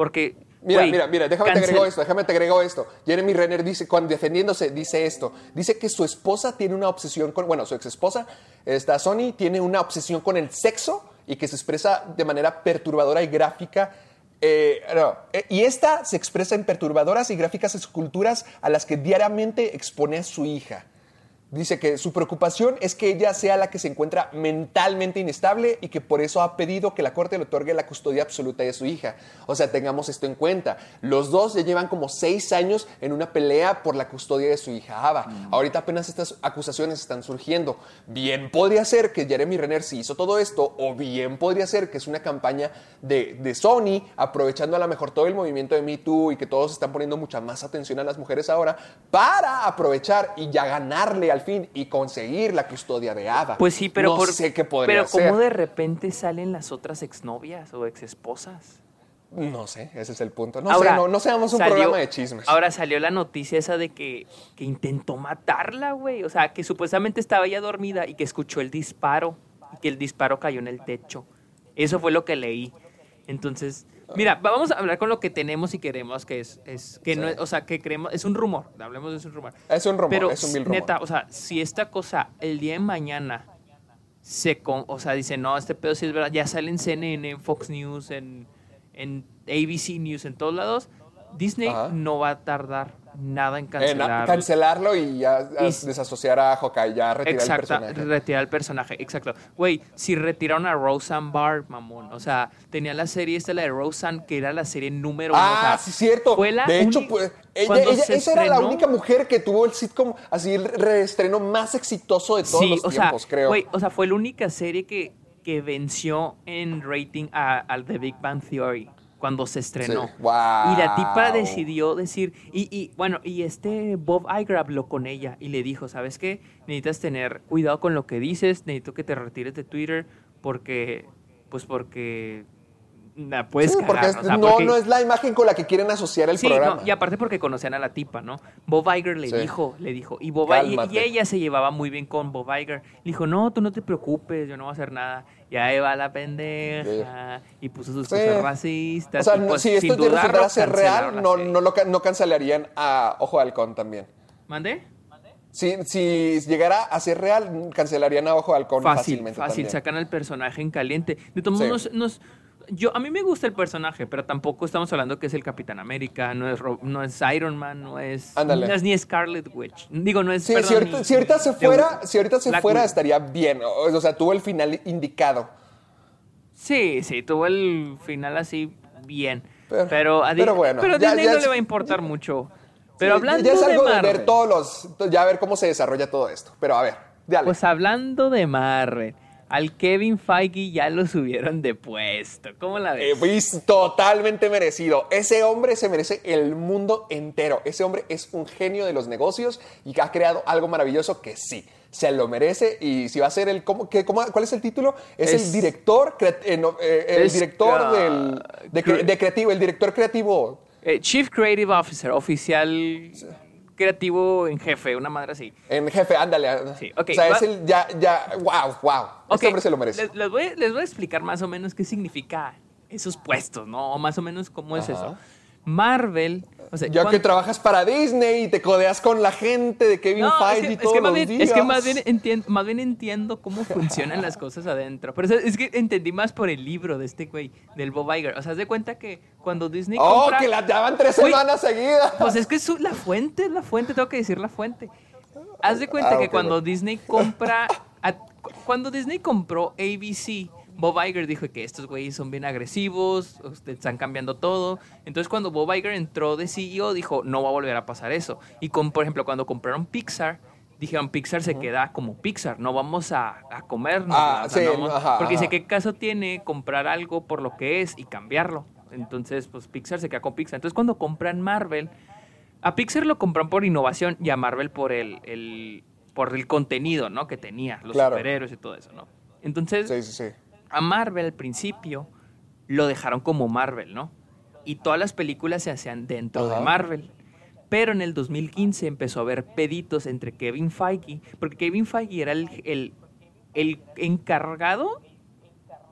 Porque, Mira, mira, mira, déjame te agrego esto, déjame te agrego esto. Jeremy Renner dice, cuando defendiéndose, dice esto. Dice que su esposa tiene una obsesión con, bueno, su ex esposa, esta Sony, tiene una obsesión con el sexo y que se expresa de manera perturbadora y gráfica. eh, no, eh, y esta se expresa en perturbadoras y gráficas esculturas a las que diariamente expone a su hija. Dice que su preocupación es que ella sea la que se encuentra mentalmente inestable y que por eso ha pedido que la corte le otorgue la custodia absoluta de su hija. O sea, tengamos esto en cuenta. Los dos ya llevan como seis años en una pelea por la custodia de su hija Ava. Ahorita apenas estas acusaciones están surgiendo. Bien podría ser que Jeremy Renner sí hizo todo esto, o bien podría ser que es una campaña de, de Sony, aprovechando a lo mejor todo el movimiento de Me Too y que todos están poniendo mucha más atención a las mujeres ahora, para aprovechar y ya ganarle al fin y conseguir la custodia de Ava. Pues sí, pero no por- sé qué podría pero como de repente salen las otras exnovias o exesposas. No sé, ese es el punto. No Ahora, sé, no, no seamos un salió- programa de chismes. Ahora salió la noticia esa de que, que intentó matarla, güey. O sea, que supuestamente estaba ya dormida y que escuchó el disparo y que el disparo cayó en el techo. Eso fue lo que leí. Entonces, mira, vamos a hablar con lo que tenemos y queremos, que es, es que no, Sí. es- o sea, que creemos, es un rumor, hablemos de es un rumor. Es un rumor, Pero es un vil rumor. neta, o sea, si esta cosa el día de mañana se, con, o sea, dice, no, este pedo sí es verdad, ya sale en CNN, en Fox News, en, en ABC News, en todos lados, Disney Ajá. no va a tardar nada en En cancelar. cancelarlo y ya Y- desasociar a Hawkeye, ya retirar el personaje. retirar el personaje, exacto. Güey, si retiraron a Roseanne Barr, mamón. O sea, tenía la serie esta, la de Roseanne, que era la serie número uno. o Ah, sea, sí, cierto. fue la de hecho, pues, ella, era la única mujer que tuvo el sitcom así el reestreno más exitoso de todos sí, los o tiempos, sea, creo. güey, o sea, fue la única serie que, que venció en rating a- al The Big Bang Theory cuando se estrenó. Sí. Y la tipa decidió decir, y, y bueno, y este Bob Iger habló con ella y le dijo, ¿sabes qué? Necesitas tener cuidado con lo que dices, necesito que te retires de Twitter porque, pues porque la puedes Sí, cagar, porque, o es- sea, no, porque- no es la imagen con la que quieren asociar el Sí, programa. no, y aparte porque conocían a la tipa, ¿no? Bob Iger le Sí. dijo, le dijo, y Bob y, ella se llevaba muy bien con Bob Iger. Le dijo, no, tú no te preocupes, yo no voy a hacer nada. Y ahí va la pendeja, y puso sus cosas racistas. O sea, pues, si esto resultara ser real, no, no, lo, no cancelarían a Ojo de Halcón también. ¿Mande? Si, si llegara a ser real, cancelarían a Ojo de Halcón Fácil, fácilmente fácil, también. sacan al personaje en caliente. De todos modos, nos, yo, a mí me gusta el personaje, pero tampoco estamos hablando que es el Capitán América, no es, no es Iron Man, no es, Ándale. no es ni Scarlet Witch. Digo, no es. Sí, perdón, si, ahorita, ni- si ahorita se fuera, si ahorita se Black fuera estaría bien. O, o sea, tuvo el final indicado. Sí, sí, tuvo el final así bien. Pero- Pero, a pero bueno, pero a ya- Disney ya no es- le va a importar mucho. Pero Sí, hablando ya es algo de, Marvel, ver todos los, ya ver cómo se desarrolla todo esto. Pero a ver, dale. pues hablando de Marvel, al Kevin Feige ya lo subieron de puesto. ¿Cómo la ves? Eh, totalmente merecido. Ese hombre se merece el mundo entero. Ese hombre es un genio de los negocios y que ha creado algo maravilloso que sí se lo merece y si va a ser el ¿cómo, qué, cómo, cuál es el título es, el director eh, eh, el director uh, del, de, creativo el director creativo Chief Creative Officer oficial creativo en jefe, una madre así. En jefe, ándale. Sí, ok. O sea, es el ya, ya, wow, wow. Este hombre se lo merece. Les, voy, les, voy, a explicar más o menos qué significa esos puestos, ¿no? O más o menos cómo es eso. Marvel. O sea, ya que trabajas para Disney y te codeas con la gente de Kevin Feige y todos es que los días. Es que más bien, entiendo, más bien entiendo cómo funcionan las cosas adentro. Pero es que entendí más por el libro de este güey, del Bob Iger. O sea, haz de cuenta que cuando Disney ¡Oh, que la daban tres semanas seguidas! Pues es que es la fuente, la fuente, tengo que decir la fuente. Haz de cuenta ah, que cuando Disney compra... cuando Disney compró ABC Bob Iger dijo que estos güeyes son bien agresivos, están cambiando todo. Entonces cuando Bob Iger entró de CEO dijo, no va a volver a pasar eso. Y con, por ejemplo, cuando compraron Pixar, dijeron Pixar se queda como Pixar, no vamos a, a comernos. Ah, porque dice, ¿qué caso tiene comprar algo por lo que es y cambiarlo? Entonces, pues Pixar se queda con Pixar. Entonces cuando compran Marvel, a Pixar lo compran por innovación y a Marvel por el, el por el contenido, ¿no? Que tenía, los superhéroes y todo eso, ¿no? Entonces, sí, sí, sí a Marvel al principio lo dejaron como Marvel, ¿no? Y todas las películas se hacían dentro de Marvel. Pero en el 2015 empezó a haber peditos entre Kevin Feige, porque Kevin Feige era el, el, encargado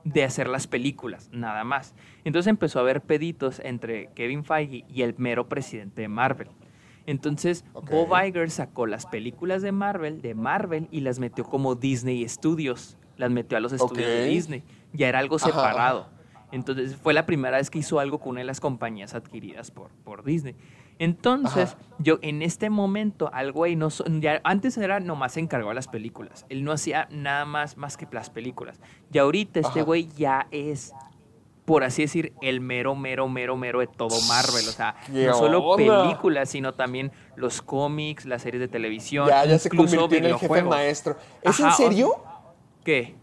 de hacer las películas, nada más. Entonces empezó a haber peditos entre Kevin Feige y el mero presidente de Marvel. Entonces Bob Iger sacó las películas de Marvel, de Marvel, y las metió como Disney Studios las metió a los estudios de Disney. Ya era algo separado. Entonces fue la primera vez que hizo algo con una de las compañías adquiridas por, por Disney. Entonces, yo en este momento, algo ahí no ya antes era nomás encargado de las películas. Él no hacía nada más más que las películas. Y ahorita este güey ya es por así decir, el mero, mero, mero, mero de todo Marvel. O sea, no solo películas, sino también los cómics, las series de televisión. Ya, ya se convirtió en el jefe maestro. ¿Es en serio? ¿Qué?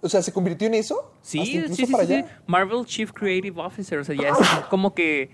O sea, ¿se convirtió en eso? Sí, sí, sí, Marvel Chief Creative Officer. O sea, ya es como que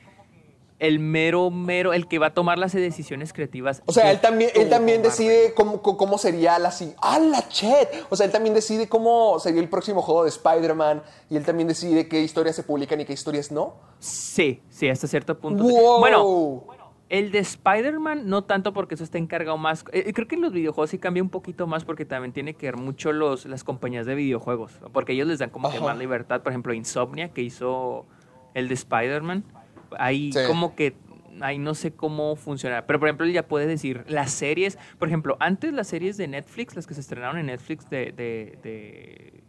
el mero, mero, el que va a tomar las decisiones creativas. O sea, él también, él también decide cómo, cómo sería la... ¡Ah, la chet! O sea, él también decide cómo sería el próximo juego de Spider-Man y él también decide qué historias se publican y qué historias no. Sí, sí, hasta cierto punto. Bueno, el de Spider-Man, no tanto porque eso está encargado más. Eh, creo que en los videojuegos sí cambia un poquito más porque también tiene que ver mucho los, las compañías de videojuegos. Porque ellos les dan como que más libertad. Por ejemplo, Insomnia, que hizo el de Spider-Man. Ahí como que. Ahí no sé cómo funciona. Pero por ejemplo, ya puede decir las series. Por ejemplo, antes las series de Netflix, las que se estrenaron en Netflix de. de,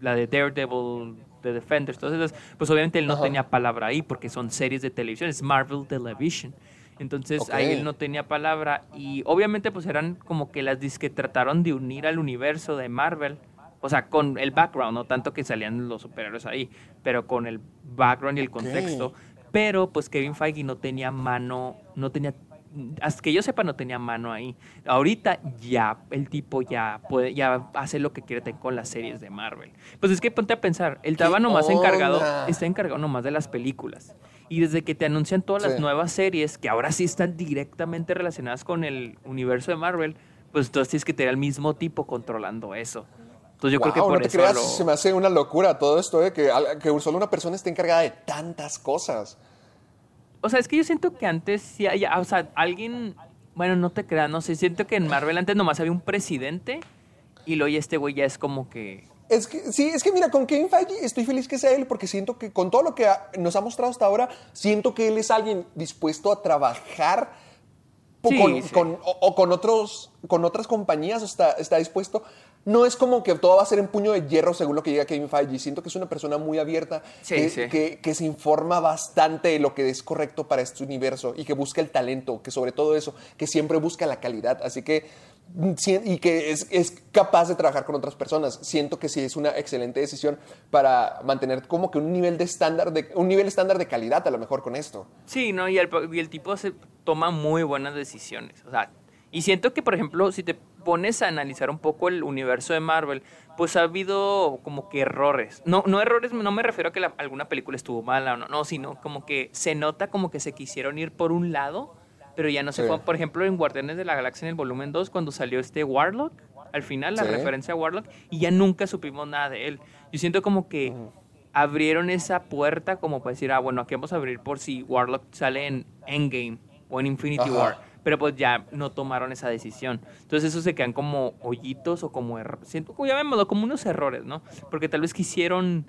la de Daredevil, de Defenders, todas esas, pues obviamente él no tenía palabra ahí porque son series de televisión, es Marvel Television. Entonces ahí él no tenía palabra y obviamente pues eran como que las que trataron de unir al universo de Marvel. O sea, con el background, no tanto que salían los superhéroes ahí, pero con el background y el contexto. Pero pues Kevin Feige no tenía mano, no tenía hasta que yo sepa no tenía mano ahí. Ahorita ya el tipo ya puede ya hace lo que quiere con las series de Marvel. Pues es que ponte a pensar, él estaba nomás encargado, está encargado nomás de las películas. Y desde que te anuncian todas las nuevas series, que ahora sí están directamente relacionadas con el universo de Marvel, pues entonces tienes que tener al mismo tipo controlando eso. Entonces yo creo que por no te creas, se me hace una locura todo esto de que, que solo una persona esté encargada de tantas cosas. O sea, es que yo siento que antes sí o sea, alguien, bueno, no te creas, no sé, siento que en Marvel antes nomás había un presidente y luego este güey ya es como que es que, sí, es que mira, con Kevin Feige estoy feliz que sea él porque siento que con todo lo que nos ha mostrado hasta ahora, siento que él es alguien dispuesto a trabajar con, o, con, otros, con otras compañías, está, está dispuesto. No es como que todo va a ser en puño de hierro según lo que diga Kevin Feige. Siento que es una persona muy abierta, que, que, se informa bastante de lo que es correcto para este universo y que busca el talento, que sobre todo eso, que siempre busca la calidad. Así que y que es, es, capaz de trabajar con otras personas. Siento que sí es una excelente decisión para mantener como que un nivel de estándar de un nivel estándar de calidad a lo mejor con esto. Sí, no, y el, tipo se toma muy buenas decisiones, o sea, y siento que por ejemplo, si te pones a analizar un poco el universo de Marvel, pues ha habido como que errores. No, no errores, no me refiero a que alguna película estuvo mala o no, no, sino como que se nota como que se quisieron ir por un lado, pero ya no se fue. Por ejemplo, en Guardianes de la Galaxia en el volumen 2, cuando salió este Warlock, al final, la referencia a Warlock, y ya nunca supimos nada de él. Yo siento como que abrieron esa puerta como para decir, ah, bueno, aquí vamos a abrir por si Warlock sale en Endgame o en Infinity War. Pero pues ya no tomaron esa decisión. Entonces eso se quedan como hoyitos o como errores. Siento, llamémoslo, como unos errores, ¿no? Porque tal vez quisieron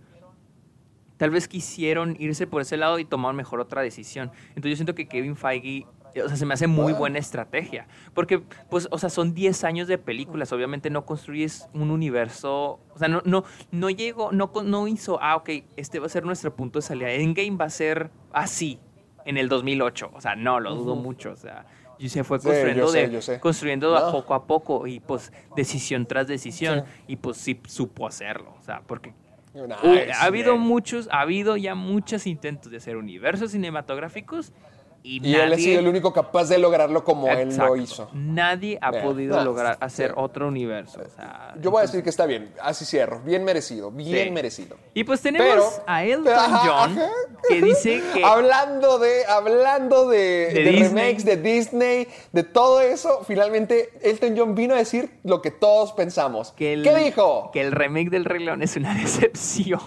tal vez quisieron irse por ese lado y tomar mejor otra decisión. Entonces yo siento que Kevin Feige o sea, se me hace muy buena estrategia. Porque, pues, o sea, son 10 años de películas. Obviamente no construyes un universo. O sea, no, no, no llegó, no, no hizo, ah, ok, este va a ser nuestro punto de salida. Endgame va a ser así en el 2008. O sea, no, lo dudo mucho. O sea, y se fue construyendo, de, construyendo poco a poco y pues decisión tras decisión. Y pues sí supo hacerlo. O sea, porque ha habido muchos, ha habido ya muchos intentos de hacer universos cinematográficos y, él ha sido el único capaz de lograrlo como él lo hizo. Nadie ha podido lograr hacer otro universo. Yo voy a decir que está bien, así cierro. Bien merecido, bien merecido. Y pues tenemos a Elton John que dice que. Hablando de, hablando de, remakes de Disney, de todo eso, finalmente Elton John vino a decir lo que todos pensamos. ¿Qué dijo? Que el remake del Rey León es una decepción.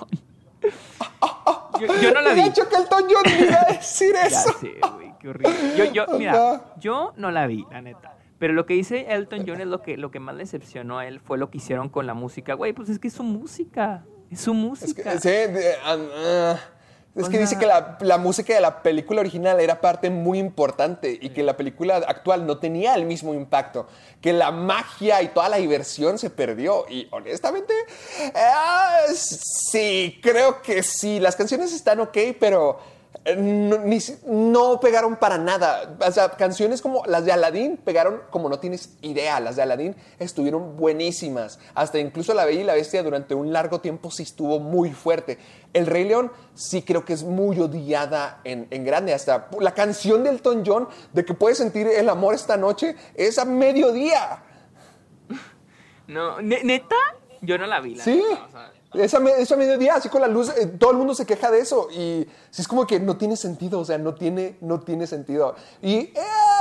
yo, no la vi. hecho que Elton John iba a decir eso. Qué horrible. Yo, yo, mira, yo no la vi, la neta. Pero lo que dice Elton John es lo que, lo que más le decepcionó a él fue lo que hicieron con la música. Güey, pues es que es su música. Es su música. Es que, sí, uh, es que dice que la, música de la película original era parte muy importante y que la película actual no tenía el mismo impacto, que la magia y toda la diversión se perdió. Y honestamente, eh, sí, creo que sí, las canciones están ok, pero eh, no, pegaron para nada. O sea, canciones como las de Aladdin pegaron como no tienes idea. Las de Aladdin estuvieron buenísimas. Hasta incluso La Bella y la Bestia durante un largo tiempo sí estuvo muy fuerte. El Rey León sí creo que es muy odiada en, grande. Hasta la canción de Elton John de que puedes sentir el amor esta noche es a mediodía. No, neta, yo no la vi. sí. Esa, esa mediodía, así con la luz, eh, todo el mundo se queja de eso. Y es como que no tiene sentido, o sea, no tiene, no tiene sentido. Y eh,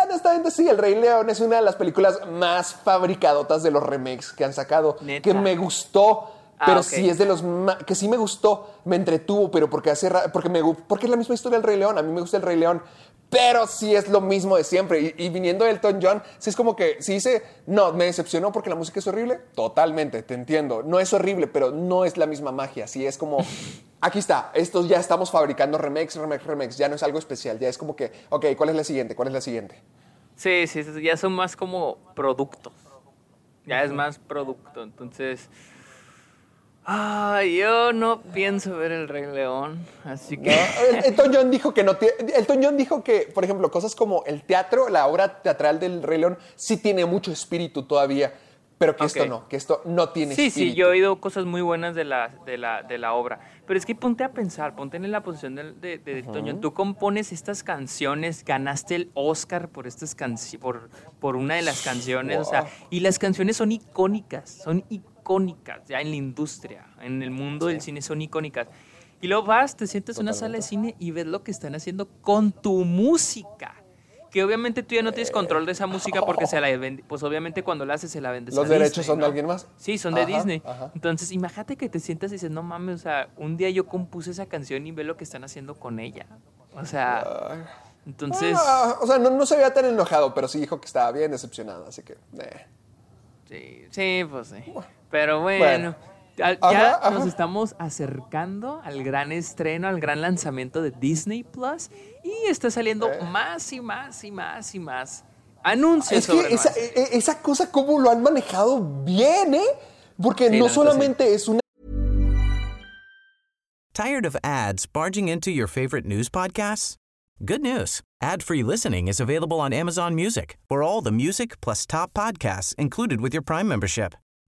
honestamente sí, El Rey León es una de las películas más fabricadotas de los remakes que han sacado. Que me gustó. Ah, pero sí es de los que sí me gustó, me entretuvo, pero porque hace porque me porque es la misma historia del Rey León, a mí me gusta el Rey León, pero sí es lo mismo de siempre. Y, viniendo de Elton John, sí es como que, si dice, no, me decepcionó porque la música es horrible, totalmente, te entiendo. No es horrible, pero no es la misma magia. Sí es como, aquí está, estos ya estamos fabricando remakes, remakes, remakes, ya no es algo especial, ya es como que, ok, ¿cuál es la siguiente? ¿Cuál es la siguiente? Sí, sí, ya son más como productos. Ya es más producto, entonces... Ah, yo no pienso ver el Rey León, así que. Elton John dijo que no Elton John dijo que, por ejemplo, cosas como el teatro, la obra teatral del Rey León, sí tiene mucho espíritu todavía, pero que esto no, que esto no tiene sí, espíritu. Sí, sí, yo he oído cosas muy buenas de la, de la, de la obra. Pero es que ponte a pensar, ponte en la posición de, de, Elton John. Tú compones estas canciones, ganaste el Oscar por estas por, por una de las canciones, o sea, y las canciones son icónicas, son icónicas icónicas ya en la industria, en el mundo del cine son icónicas. Y luego vas, te sientes en una sala de cine y ves lo que están haciendo con tu música. Que obviamente tú ya no tienes control de esa música porque se la pues obviamente cuando la haces se la vendes. ¿Los derechos son de alguien más? Sí, son de Disney. Entonces, imagínate que te sientas y dices, no mames, o sea, un día yo compuse esa canción y ve lo que están haciendo con ella. O sea, entonces. Ah, o sea, no, no, se veía tan enojado, pero sí dijo que estaba bien decepcionado, así que. Eh. Sí, sí, pues sí. Pero bueno, ya, nos estamos acercando al gran estreno, al gran lanzamiento de Disney Plus y está saliendo eh. más y más y más y más anuncios. Es que esa, e, e, esa, cosa, cómo lo han manejado bien, ¿eh? Porque no solamente es una. ¿Tired of ads barging into your favorite news podcasts? Good news. Ad-free listening is available on Amazon Music for all the music plus top podcasts included with your Prime membership.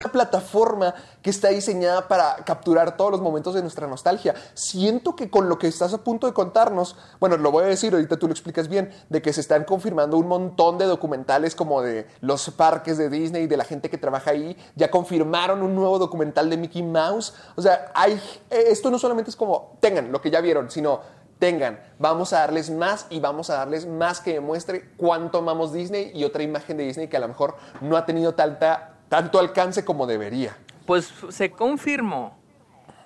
Una plataforma que está diseñada para capturar todos los momentos de nuestra nostalgia. Siento que con lo que estás a punto de contarnos, bueno, lo voy a decir, ahorita tú lo explicas bien, de que se están confirmando un montón de documentales como de los parques de Disney, de la gente que trabaja ahí, ya confirmaron un nuevo documental de Mickey Mouse. O sea, hay, esto no solamente es como, tengan lo que ya vieron, sino tengan, vamos a darles más y vamos a darles más que demuestre cuánto amamos Disney y otra imagen de Disney que a lo mejor no ha tenido tanta tanto alcance como debería. Pues se confirmó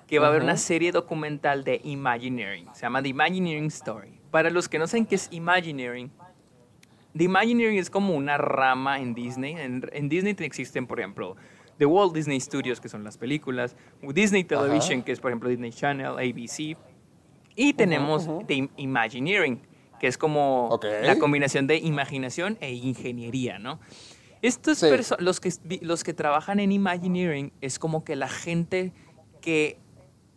que va a haber una serie documental de Imagineering. Se llama The Imagineering Story. Para los que no saben qué es Imagineering, The Imagineering es como una rama en Disney. En, Disney existen, por ejemplo, The Walt Disney Studios, que son las películas, Disney Television, que es, por ejemplo, Disney Channel, ABC. Y tenemos The Imagineering, que es como la combinación de imaginación e ingeniería, ¿no? Estos los, que, los que trabajan en Imagineering es como que la gente que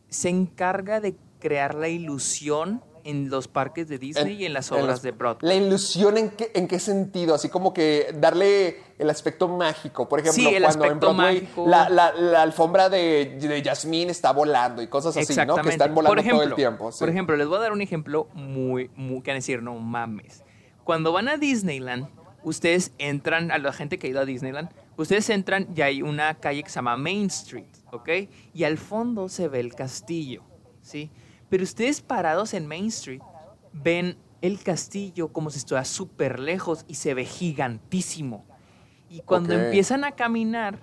se encarga de crear la ilusión en los parques de Disney y en las obras de Broadway. ¿La ilusión en qué, en qué sentido? Así como que darle el aspecto mágico. Por ejemplo, cuando en Broadway la, la, alfombra de, de Jasmine está volando y cosas así, ¿no? Que están volando todo el tiempo. Por ejemplo, les voy a dar un ejemplo muy, muy, que decir, no mames. Cuando van a Disneyland, ustedes entran, a la gente que ha ido a Disneyland, ustedes entran y hay una calle que se llama Main Street, ¿ok? Y al fondo se ve el castillo, ¿sí? Pero ustedes parados en Main Street ven el castillo como si estuviera súper lejos y se ve gigantísimo. Y cuando empiezan a caminar,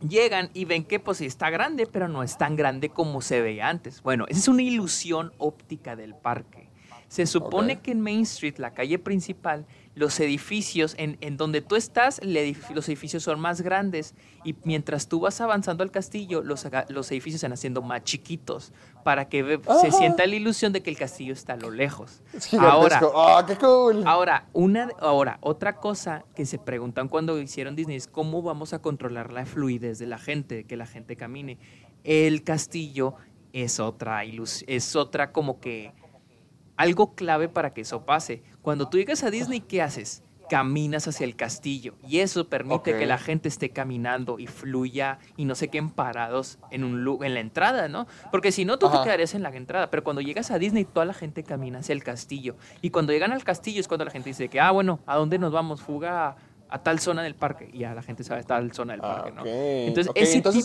llegan y ven que pues está grande, pero no es tan grande como se veía antes. Bueno, esa es una ilusión óptica del parque. Se supone que en Main Street, la calle principal, los edificios, en, en donde tú estás, los edificios son más grandes y mientras tú vas avanzando al castillo, los, los edificios se van haciendo más chiquitos para que se sienta la ilusión de que el castillo está a lo lejos. ahora, oh, qué cool. ahora, una, ahora, otra cosa que se preguntan cuando hicieron Disney es cómo vamos a controlar la fluidez de la gente, que la gente camine. El castillo es otra ilusión, es otra como que algo clave para que eso pase. Cuando tú llegas a Disney, ¿qué haces? Caminas hacia el castillo y eso permite que la gente esté caminando y fluya y no se queden parados en, un, en la entrada, ¿no? Porque si no, tú te quedarías en la entrada. Pero cuando llegas a Disney, toda la gente camina hacia el castillo. Y cuando llegan al castillo es cuando la gente dice que, ah, bueno, ¿a dónde nos vamos? Fuga a tal zona del parque y ya la gente sabe tal zona del parque, ¿no? Entonces,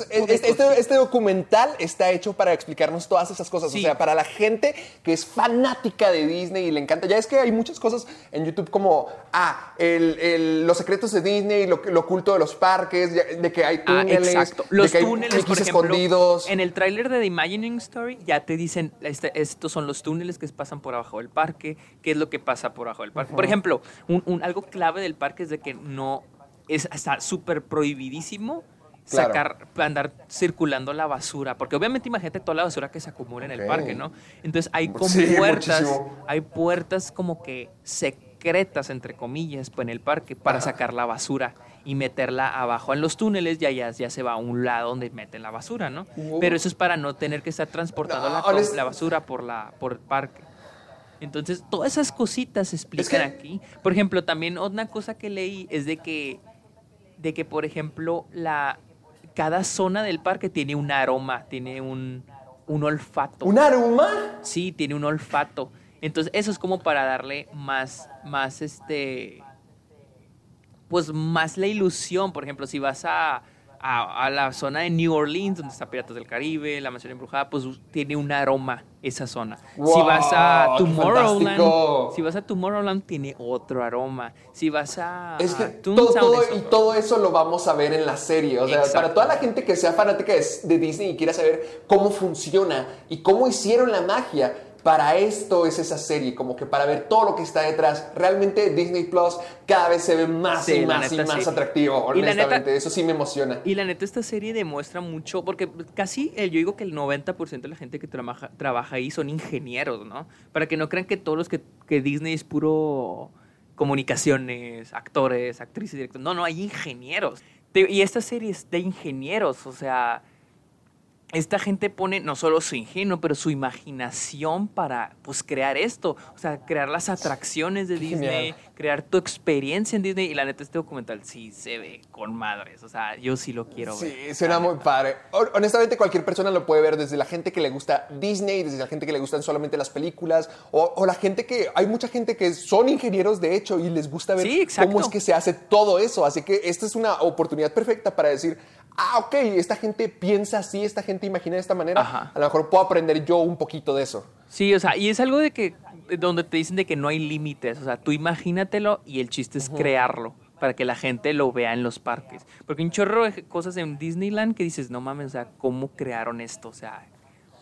este, este, documental está hecho para explicarnos todas esas cosas, o sea, para la gente que es fanática de Disney y le encanta. Ya es que hay muchas cosas en YouTube como, ah, los secretos de Disney, lo, lo, oculto de los parques, de que hay ah, túneles, exacto. Los túneles, por ejemplo, escondidos. En el tráiler de The Imagining Story ya te dicen, este, estos son los túneles que pasan por abajo del parque, qué es lo que pasa por abajo del parque. Por ejemplo, un, algo clave del parque es de que no es está súper prohibidísimo sacar, andar circulando la basura, porque obviamente imagínate toda la basura que se acumula en el parque, ¿no? Entonces hay como puertas, hay puertas como que secretas, entre comillas, pues, en el parque para sacar la basura y meterla abajo en los túneles y allá ya se va a un lado donde meten la basura, ¿no? Pero eso es para no tener que estar transportando la, la, basura por, la, por el parque. Entonces, todas esas cositas se explican aquí. Por ejemplo, también otra cosa que leí es de que, de que por ejemplo, la, cada zona del parque tiene un aroma, tiene un, un olfato. ¿Un aroma? Sí, tiene un olfato. Entonces, eso es como para darle más, más este, pues más la ilusión. Por ejemplo, si vas a, a, la zona de New Orleans, donde está Piratas del Caribe, la mansión embrujada, pues tiene un aroma esa zona. si vas a Tomorrowland, si vas a Tomorrowland tiene otro aroma. Si vas a, es que todo, y todo eso lo vamos a ver en la serie. O sea, para toda la gente que sea fanática de Disney y quiera saber cómo funciona y cómo hicieron la magia para esto es esa serie, como que para ver todo lo que está detrás. Realmente Disney Plus cada vez se ve más y más y más atractivo, honestamente. Eso sí me emociona. Y la neta, esta serie demuestra mucho, porque casi yo digo que el 90% de la gente que trabaja, trabaja ahí son ingenieros, ¿no? Para que no crean que todos los que, que Disney es puro comunicaciones, actores, actrices, directores. No, no, hay ingenieros. Y esta serie es de ingenieros, o sea esta gente pone no solo su ingenio, pero su imaginación para pues crear esto. O sea, crear las atracciones de Disney, crear tu experiencia en Disney. Y la neta, este documental sí se ve con madres. O sea, yo sí lo quiero ver. Sí, suena muy padre. Honestamente, cualquier persona lo puede ver, desde la gente que le gusta Disney, desde la gente que le gustan solamente las películas, o, la gente que. Hay mucha gente que son ingenieros, de hecho, y les gusta ver cómo es que se hace todo eso. Así que esta es una oportunidad perfecta para decir ah, ok, esta gente piensa así, esta gente imagina de esta manera, a lo mejor puedo aprender yo un poquito de eso. Sí, o sea, y es algo de que, donde te dicen de que no hay límites, o sea, tú imagínatelo y el chiste es crearlo para que la gente lo vea en los parques. Porque un chorro de cosas en Disneyland que dices, no mames, o sea, ¿cómo crearon esto? O sea,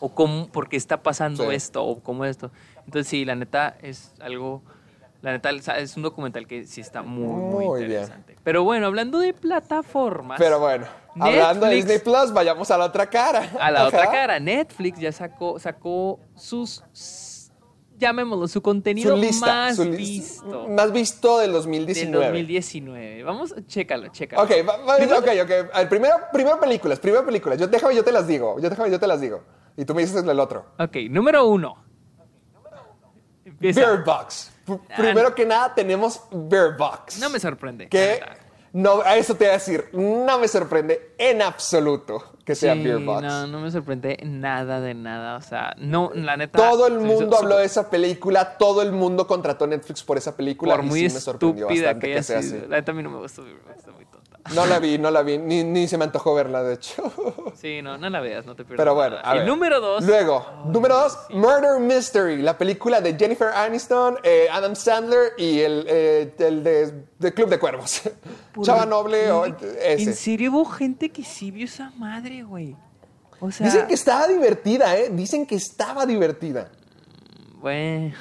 o cómo, por qué está pasando esto, o cómo esto. Entonces, sí, la neta es algo la neta, es un documental que sí está muy, muy, interesante. Pero bueno, hablando de plataformas. Pero bueno, hablando de Disney Plus, vayamos a la otra cara. A la otra cara. Netflix ya sacó, sacó sus. Llamémoslo, su contenido más visto. Más visto del 2019. Del 2019. Vamos, chécalo, chécalo. Ok, ok, ok. primero, primero películas, primero películas. Yo, déjame, yo te las digo. Yo déjame, yo te las digo. Y tú me dices el otro. Ok, número uno. Bird Box. Primero que nada, tenemos Bear Box. No me sorprende. Que no, a eso te voy a decir, no me sorprende en absoluto que sea Box. No, no me sorprende nada de nada. O sea, no, la neta. Todo el mundo habló de esa película, todo el mundo contrató Netflix por esa película. Por muy y sí me sorprendió bastante que, sea así. La neta a mí no me gustó Box, está muy. No la vi, no la vi, ni, ni se me antojó verla, de hecho. Sí, no, no la veas, no te pierdas. Pero bueno, a ver. número dos. Luego, número dos, Murder Mystery, la película de Jennifer Aniston, eh, Adam Sandler y el, eh, el de, Club de Cuervos. Chava Noble o ese. En serio hubo gente que sí vio esa madre, güey. O sea... Dicen que estaba divertida, ¿eh? Dicen que estaba divertida.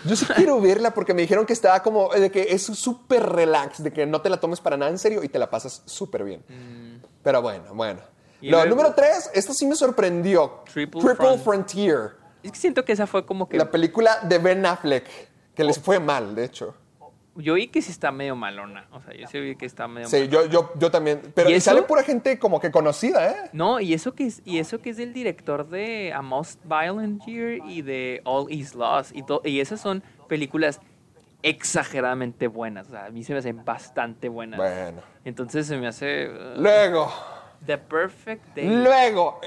Yo sí quiero verla porque me dijeron que estaba como, de que es súper relax, de que no te la tomes para nada en serio y te la pasas súper bien. Mm. Pero bueno, bueno. Lo, número tres, esto sí me sorprendió. Triple, Frontier. Es que siento que esa fue como que... La película de Ben Affleck, que les fue mal, de hecho. Yo vi que sí está medio malona. O sea, yo sí vi que está medio Sí, yo, yo, yo también. Pero ¿Y sale pura gente como que conocida, ¿eh? No, y eso que es, y eso que es el director de A Most Violent Year y de All Is Lost. Y, y esas son películas exageradamente buenas. O sea, a mí se me hacen bastante buenas. Bueno. Entonces se me hace. Uh, Luego. The Perfect Day. Luego.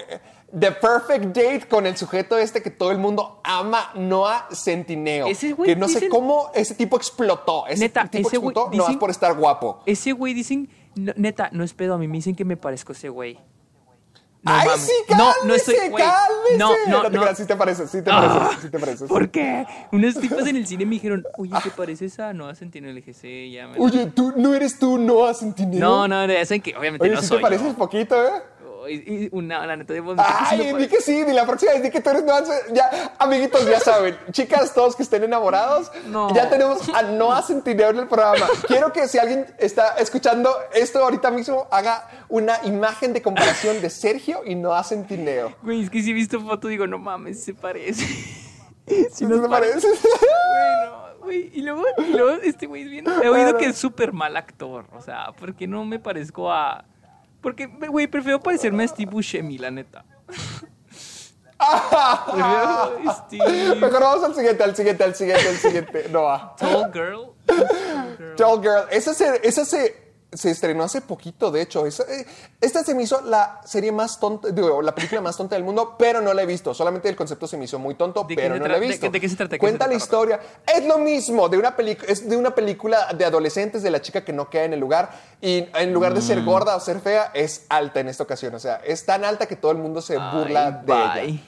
The Perfect Date con el sujeto este que todo el mundo ama, Noah Centineo. Ese güey que no sé cómo ese tipo explotó. Ese neta, tipo ese explotó no más por estar guapo. Ese güey dicen, neta, no es pedo a mí, me dicen que me parezco a ese güey. No, ¡Ay, sí, cálmese, no, no estoy, cálmese! No, no, no. Te sí te pareces, sí te pareces, ah, sí te pareces. ¿Por qué? Unos tipos en el cine me dijeron, oye, ¿te pareces a Noah Centineo? Le dije, sí, ya me... Oye, ¿tú, ¿no eres tú Noah Centineo? No, no, saben que obviamente oye, no sí soy te pareces poquito, ¿eh? Y, una, la neta de Ay, di que sí, di la próxima vez di que tú eres Noah. Ya, amiguitos, ya saben. Chicas, todos que estén enamorados, ya tenemos a Noah Centineo en el programa. Quiero que si alguien está escuchando esto ahorita mismo, haga una imagen de comparación de Sergio y Noah Centineo. Güey, es que si he visto foto, digo, no mames, se parece. Si no se parece. Bueno. Güey, y luego, y luego este güey es bien. He oído que es súper mal actor. O sea, porque no me parezco a. Porque, güey, prefiero parecerme a Steve Buscemi, la neta. Mejor vamos al siguiente, al siguiente, al siguiente, al siguiente. No va. Tall Girl. Tall Girl. Esa se, esa se se estrenó hace poquito, de hecho. Eh, esta se me hizo la serie más tonta, digo, la película más tonta del mundo, pero no la he visto. Solamente el concepto se me hizo muy tonto, pero no la he visto. ¿De, qué se trata? Cuenta la historia. Es lo mismo, de una es de una película de adolescentes, de la chica que no queda en el lugar. Y en lugar de ser mm. gorda o ser fea, es alta en esta ocasión. O sea, es tan alta que todo el mundo se burla de ella.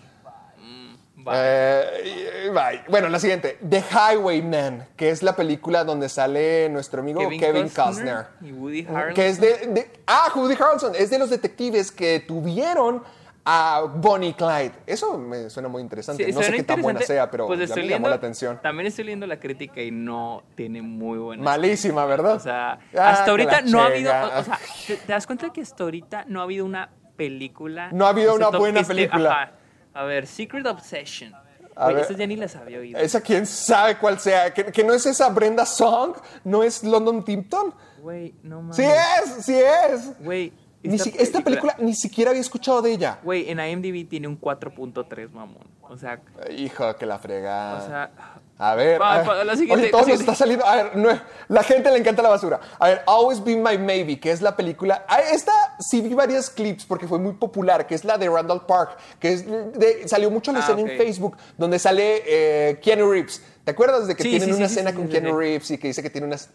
Eh, bueno, la siguiente, The Highwayman, que es la película donde sale nuestro amigo Kevin, Costner. Y Woody Harrelson. Que es de, ah, Woody Harrelson, es de los detectives que tuvieron a Bonnie Clyde. Eso me suena muy interesante. no sé qué tan buena sea, pero pues me llamó la atención. También estoy leyendo la crítica y no tiene muy buena. Malísima, ¿verdad? O sea, ah, hasta ahorita no ha habido. O, sea, ¿te, das cuenta que hasta ahorita no ha habido una película? No ha habido una buena película. A ver, Secret Obsession. A esa ya ni las había oído. Esa quién sabe cuál sea. ¿Que, no es esa Brenda Song? ¿No es London Tipton? Güey, no mames. Sí es, sí es. Güey, Ni si- esta película ni siquiera había escuchado de ella. Güey, en IMDb tiene un 4.3, mamón. O sea, Hijo, que la frega. o sea, A ver, a ver. la siguiente, Oye, todo la nos siguiente. está saliendo. A ver, no, la gente le encanta la basura. A ver, Always Be My Maybe, que es la película. Ah, esta sí vi varios clips porque fue muy popular, que es la de Randall Park, que es de- salió mucho la Ah, escena en Facebook, donde sale eh, Keanu Reeves. ¿Te acuerdas de que Sí, tienen sí, una sí, escena con Keanu. Reeves y que dice que tiene unas.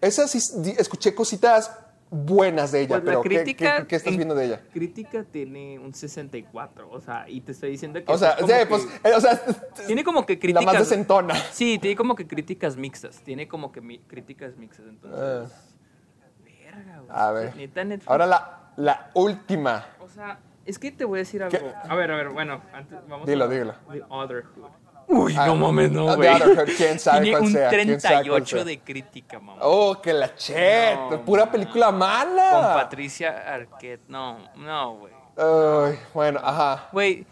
Esas sí escuché cositas buenas de ella, pues pero la ¿qué-. ¿qué, qué estás en viendo de ella? Crítica tiene un 64. O sea, y te estoy diciendo que. O sea, que- pues, eh, o sea, Tiene como que la críticas. más desentona. Sí, tiene como que críticas mixtas. Tiene como que mi- críticas mixtas. Entonces. Ah. Verga, güey. A ver. Neta. Ahora la, la última. O sea, es que te voy a decir algo. A ver, a ver, bueno, antes vamos Dilo, a dilo. The Otherhood. Uy, Ah, no mames, no, güey. Quién sabe Tiene cuál un sea, quién sabe cuál 38 sea. de crítica, mamá. Oh, que la chet. No, pura película mala. Con Patricia Arquette. No, no, güey. Ay, bueno, ajá. Güey,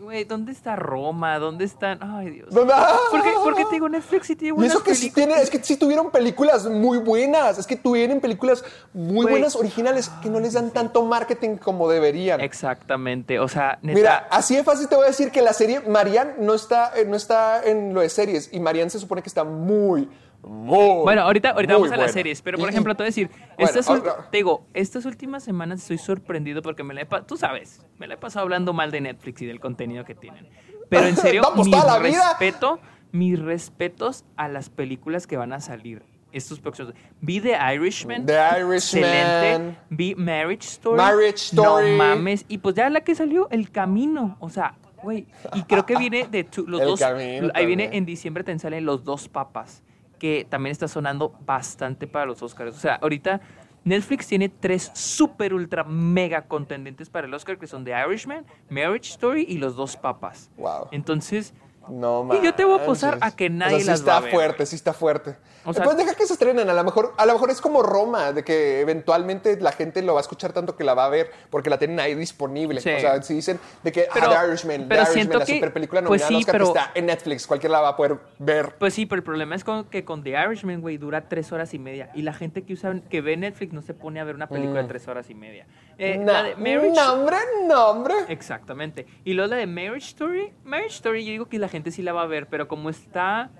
güey, ¿dónde está Roma? ¿Dónde están? Ay, Dios. ¿Dónde- ¿Por qué, por qué te digo Netflix tiene Y eso que sí películas? tiene, es que sí tuvieron películas muy buenas. Es que tuvieron películas muy Güey. buenas originales que no les dan tanto marketing como deberían. Exactamente, o sea, neta. Mira, así de fácil te voy a decir que la serie Marianne no está, eh, no está en lo de series y Marianne se supone que está muy, muy. Bueno, ahorita, ahorita vamos a las series, pero por y- ejemplo, te voy a decir, Bueno, estas, ul- ahora- te digo, estas últimas semanas estoy sorprendido porque me la he tú sabes, me la he pasado hablando mal de Netflix y del contenido que tienen. Pero en serio, vida. respeto, mis respetos a las películas que van a salir estos próximos. Vi The Irishman. The Irishman. Excelente. Vi Marriage Story. Marriage Story. No mames. Y pues ya la que salió, El Camino. O sea, güey. Y creo que viene de tu- los El dos. Camino ahí viene en diciembre te salen Los Dos Papas. Que también está sonando bastante para los Oscars. O sea, ahorita Netflix tiene tres super ultra mega contendentes para el Oscar que son The Irishman, Marriage Story y Los Dos Papas. Wow. Entonces, No Y yo te voy a manches. a que O sea, nadie sí las está va a ver, fuerte, güey. sí está fuerte. O sea- pues deja que se estrenen, a lo mejor, a lo mejor es como Roma, de que eventualmente la gente lo va a escuchar tanto que la va a ver porque la tienen ahí disponible. Sí. O sea, si dicen de que Pero- ah, The Irishman, pero The Irishman, la que- super película pues nominada sí, al Oscar, que pero- está en Netflix, cualquiera la va a poder ver. Pues sí, pero el problema es con- que con The Irishman, güey, dura tres horas y media. Y la gente que usa, que ve Netflix no se pone a ver una película de tres horas y media. Eh, No, la de Marriage nombre, nombre. Exactamente. Y luego la de Marriage Story. Marriage Story, yo digo que la gente sí la va a ver, pero como está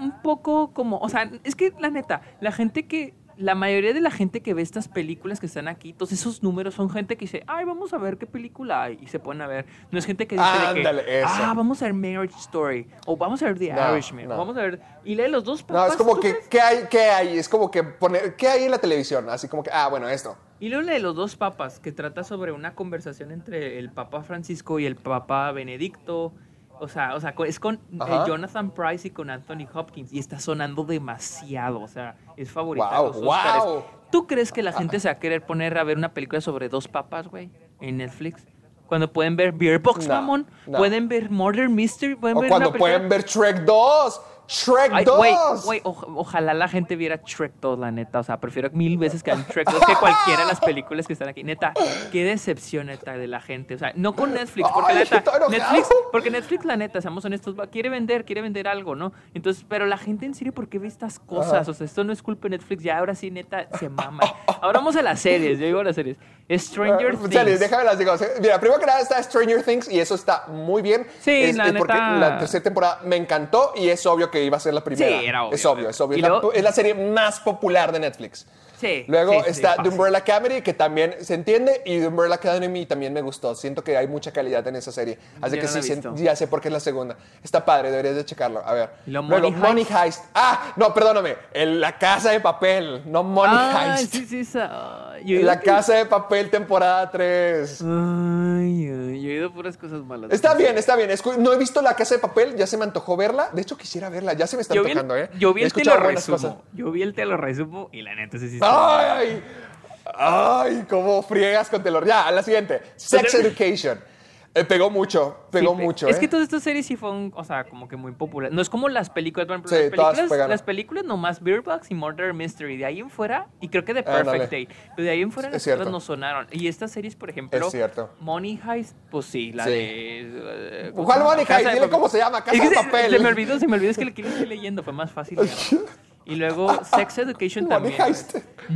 un poco como. O sea, es que la neta, la gente que. La mayoría de la gente que ve estas películas que están aquí, todos esos números son gente que dice, ay, vamos a ver qué película hay. Y se ponen a ver. No es gente que dice de Ándale, ah, vamos a ver Marriage Story. O vamos a ver The No, Irishman. no. Vamos a ver. Y lee los dos No, papas. es como ¿tú que? ¿qué hay? ¿Qué hay? Es como que poner, ¿qué hay en la televisión? Así como que, ah, bueno, esto. Y luego la de los dos papas, que trata sobre una conversación entre el Papa Francisco y el Papa Benedicto. O sea, o sea es con eh. Jonathan Price y con Anthony Hopkins. Y está sonando demasiado. O sea, es favorita Wow, los Óscares. wow. ¿Tú crees que la gente se va a querer poner a ver una película sobre dos papas, güey? En Netflix. Cuando pueden ver Beer Box, No, mamón. no. Pueden ver Murder Mystery. Pueden O ver cuando pueden ver Shrek 2. Shrek Ay, 2. güey, güey, oj- ojalá la gente viera Shrek 2, la neta. O sea, prefiero mil veces que vean Shrek 2 que cualquiera de las películas que están aquí. Neta, qué decepción, neta, de la gente. O sea, no con Netflix, porque Ay, la neta. Netflix, porque Netflix, la neta, seamos honestos, quiere vender, quiere vender algo, ¿no? Entonces, pero la gente en serio, ¿por qué ve estas cosas? O sea, esto no es culpa de Netflix, ya ahora sí, neta, se mama. Ahora vamos a las series, yo digo las series. Stranger Ah, Things. Chale, déjame las digo. Mira, primero que nada está Stranger Things y eso está muy bien. Sí, la Porque neta. la tercera temporada me encantó y es obvio que iba a ser la primera. Sí, era obvio. Es obvio, es obvio. Es, la, es la serie más popular de Netflix. Sí, Luego sí, sí, está The. Umbrella Academy, que también se entiende, y The Umbrella Academy también me gustó. Siento que hay mucha calidad en esa serie. Así Yo que no sí, sí, ya sé por qué es la segunda. Está padre, deberías de checarlo. A ver. ¿Y lo Luego, Money Money Heist. Ah, no, perdóname. El- la Casa de Papel, no Money Ay, Heist. sí, sí, esa. Yo La que- Casa de Papel, temporada 3. Ay, ay, yo he oído puras cosas malas. Está bien, está bien. No he visto La Casa de Papel, ya se me antojó verla. De hecho, quisiera verla, ya se me está yo vi el, antojando, ¿eh? yo vi el te lo resumo. cosas. Yo vi el te lo resumo y la neta sí sí ¡Ay! ¡Ay! ¿Cómo friegas con Telor? Ya, a la siguiente. Sex Pero- Education. Eh, pegó mucho, pegó Sí, mucho. Es ¿eh? que todas estas series sí fueron, o sea, como que muy populares. No es como las películas, por ejemplo, Sí, las todas películas, pegaron. las películas nomás Beer Box y Murder Mystery. De ahí en fuera, y creo que de Ándale. Perfect Day. Pero de ahí en fuera Es las cierto. otras no sonaron. Y estas series, por ejemplo. Money Heist, pues sí, la Sí. de. eh, ¿cómo ¿Cuál? Money Heist? Dile Papel. cómo se llama, Casa Es que de se- Papel. Se me olvidó, se me olvidó, es que le quiero estoy leyendo, fue más fácil. Y luego Sex Education también.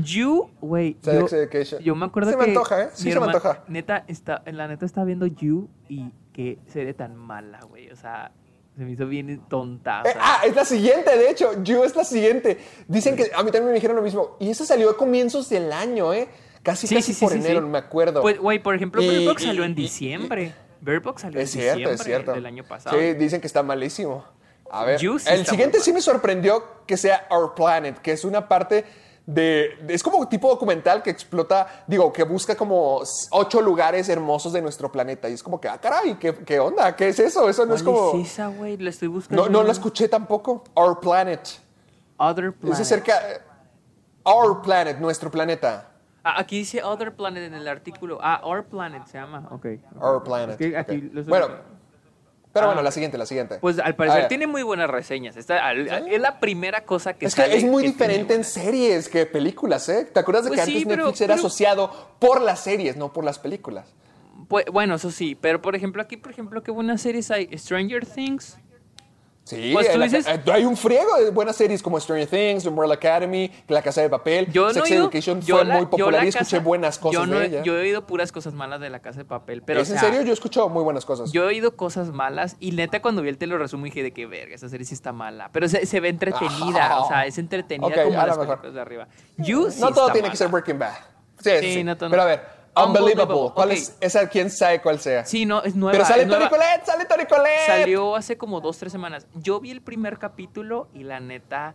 You, güey. Sex yo, Education. yo me acuerdo Se que. me antoja, ¿eh? Sí se me antoja. Neta, está, la neta estaba viendo You y qué serie tan mala, güey. O sea, se me hizo bien tonta. Eh, ah, es la siguiente, de hecho. You es la siguiente. Dicen que a mí también me dijeron lo mismo. Y esa salió a comienzos del año, ¿eh? Casi, Sí, casi sí, por sí, enero, me acuerdo. Pues, güey, por ejemplo, Y- Bird Box y- salió en y- diciembre. Bird Box salió es en cierto, diciembre es cierto. del año pasado. Sí, dicen que está malísimo. A ver, el siguiente sí me sorprendió que sea Our Planet, que es una parte de, de- Es como tipo documental que explota, digo, que busca como ocho lugares hermosos de nuestro planeta. Y es como que, ah, caray, ¿qué, qué onda? ¿Qué es eso? Eso no es ¿Cuál como... es esa, güey? La estoy buscando. No, no la escuché tampoco. Our Planet. Other Es Planet. acerca... Our Planet, nuestro planeta. Ah, aquí dice Other Planet en el artículo. Ah, Our Planet se llama. Ok. Our Planet. Es que aquí lo Bueno. Pero Ah. bueno, la siguiente, la siguiente. Pues al parecer tiene muy buenas reseñas. Está, al- es la primera cosa que Es que es muy que diferente en series que películas, ¿eh? ¿Te acuerdas de Pues que sí, antes pero- Netflix era pero- asociado por las series, no por las películas? Pues, bueno, eso sí. Pero por ejemplo, aquí, por ejemplo, qué buenas series hay. Stranger Things. Sí, Pues tú la- dices- eh, hay un friego de buenas series como Stranger Things, The Umbrella Academy, La Casa de Papel. Yo no Sex oído- Education yo fue la- muy popular la y escuché casa- buenas cosas yo no de ella. Yo he oído puras cosas malas de la casa de papel. Pero, ¿Es o en sea, serio? Yo he escuchado muy buenas cosas. Yo he oído cosas malas y neta cuando vi el te lo resumo dije de que verga, esa serie sí está mala. Pero se, se ve entretenida, o sea, es entretenida Ok, como las mejor. de arriba. You sí no todo está tiene que mala. ser Breaking Bad. Sí, Sí, sí. no Pero a ver, Unbelievable. Unbelievable, ¿Cuál es esa? ¿Quién sabe cuál sea? Sí, no, es nueva. Pero sale Tony nueva. Collette, sale Tony Collette. Salió hace como dos, tres semanas. Yo vi el primer capítulo y la neta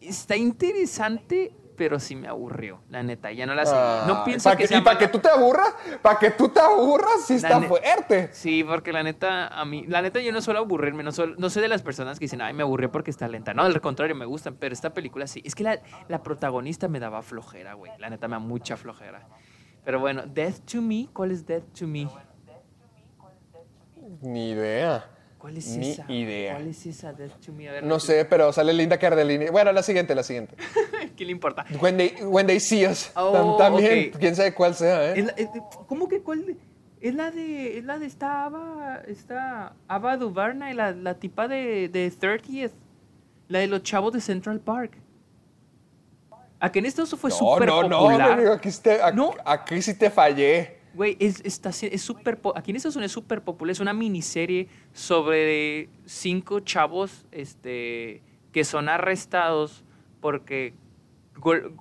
está interesante, pero sí me aburrió. La neta, ya no la seguí. Ah, no pienso ¿para que, que, sea y para que tú te aburras, para que tú te aburras, sí La está fuerte. Sí, porque la neta, a mí, la neta yo no suelo aburrirme, no, suelo- no soy de las personas que dicen, ay, me aburrió porque está lenta. No, al contrario, me gustan, pero esta película sí. Es que la, la protagonista me daba flojera, güey. La neta me da mucha flojera. Pero bueno, Death to Me, ¿cuál es Death to Me? Ni idea. ¿Cuál es Ni esa? idea. ¿Cuál es esa Death to Me? A ver, No sé, pero sale Linda Cardellini. Bueno, la siguiente, la siguiente. ¿Qué le importa? When they, when they see us. Oh, Tam- También, ok. quién sabe cuál sea, ¿eh? Es la- es- ¿Cómo que cuál? de- Es la de, es la de esta Ava, esta Ava DuVernay, la, la tipa de, de 30th, la de los chavos de Central Park. ¿A que en eso fue No, súper no, no, popular? mi amigo, aquí, te- aquí- No. aquí sí te fallé. Güey, es, está, es súper... po- Aquí en Estados Unidos es súper popular. Es una miniserie sobre cinco chavos este, que son arrestados porque...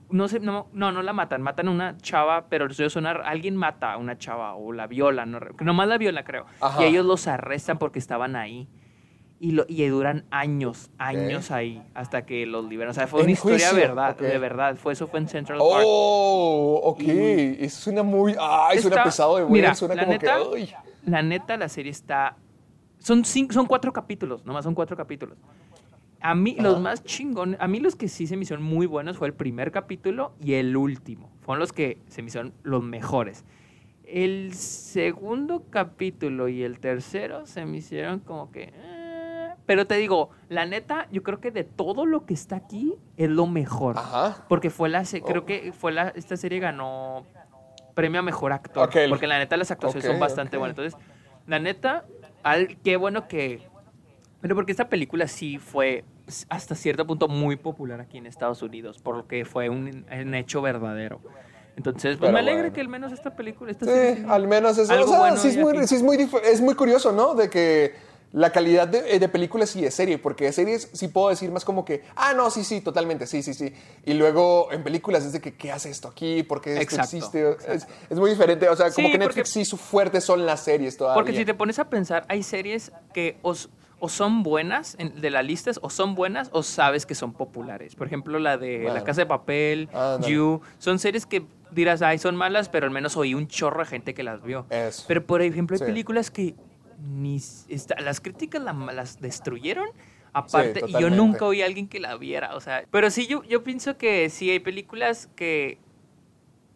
No, sé, no, no, no la matan. Matan a una chava, pero ellos son ar- alguien mata a una chava o la viola. No, nomás la viola, creo. Ajá. Y ellos los arrestan porque estaban ahí. Y, lo, y duran años, años ahí, hasta que los liberan. O sea, fue una historia juicio, verdad, ok. de verdad. Fue, eso fue en Central Park. Oh, ok. Eso suena muy. Ay, suena Está- pesado de ver. Suena la como neta, que. Uy. La neta, la serie está. Son, cinco, son cuatro capítulos, nomás son cuatro capítulos. A mí, los más chingones, a mí los que sí se me hicieron muy buenos fue el primer capítulo y el último. Fueron los que se me hicieron los mejores. El segundo capítulo y el tercero se me hicieron como que. eh, Pero te digo, la neta, yo creo que de todo lo que está aquí es lo mejor. Ajá. Porque fue la, Oh. creo que fue la, esta serie ganó premio a mejor actor. Porque la neta las actuaciones son bastante buenas. Entonces, la neta, al, qué bueno que... Pero porque esta película sí fue hasta cierto punto muy popular aquí en Estados Unidos, porque fue un, un hecho verdadero. Entonces, pues Pero me alegra bueno. que al menos esta película, esta Sí, al menos eso. algo o sea, bueno sí, es muy, sí es, muy, es muy curioso, ¿no? De que la calidad de, de películas y de serie, porque de series sí puedo decir más como que, ah, no, sí, sí, totalmente, sí, sí, sí. Y luego en películas es de que, ¿qué hace esto aquí? ¿Por qué esto Exacto, existe? Es, es muy diferente, o sea, como Sí, que porque- Netflix sí, su fuerte son las series todavía. Porque si te pones a pensar, hay series que os- o son buenas en- de las listas, o son buenas, o sabes que son populares. Por ejemplo, la de La. Casa de Papel. You. Son series que dirás, ay, son malas, pero al menos oí un chorro de gente que las vio. Eso. Pero, por ejemplo, hay Sí. películas que ni s- está- las críticas la- las destruyeron. Aparte, y yo nunca oí a alguien que la viera. O sea, pero sí, yo, yo pienso que sí hay películas que.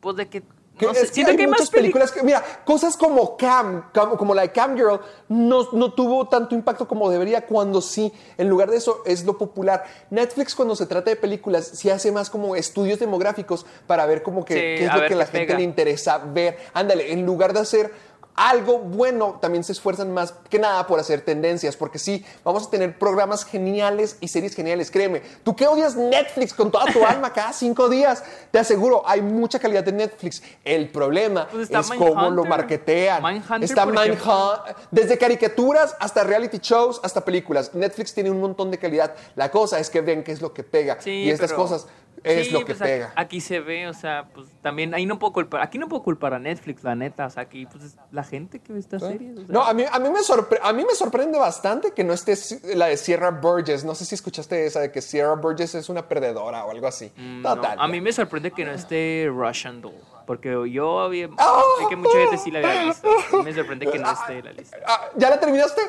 Pues de que. No sé, es que hay que hay muchas más películas. que, mira, cosas como Cam, como, como la de Cam Girl, no, no tuvo tanto impacto como debería cuando sí, en lugar de eso, es lo popular. Netflix cuando se trata de películas, sí hace más como estudios demográficos para ver como que Sí, qué es lo ver que la gente pega. le interesa ver. Ándale, en lugar de hacer algo bueno, también se esfuerzan más que nada por hacer tendencias, porque sí, vamos a tener programas geniales y series geniales, créeme. Tú que odias Netflix con toda tu alma cada cinco días, te aseguro, hay mucha calidad de Netflix. El problema Pues es cómo lo marketean. Mindhunter, está. Mindhunter, desde caricaturas hasta reality shows, hasta películas. Netflix tiene un montón de calidad. La cosa es que ven qué es lo que pega. Sí, y estas pero- cosas es Sí, lo que pues, aquí- pega. Aquí, se ve, o sea, pues también ahí no puedo culpar, aquí no puedo culpar a Netflix, la neta, o sea, aquí pues es la gente que ve estas series. o sea. No, a mí, a, mí me sorpre- a mí me sorprende bastante que no esté la de Sierra Burgess. No sé si escuchaste esa de que Sierra Burgess es una perdedora o algo así. Mm, no, Total. a mí me sorprende que no esté Russian Doll, porque yo había, Ah. sé que mucha gente sí la había visto. Me sorprende que no esté en la lista. Ah, ¿Ya la terminaste?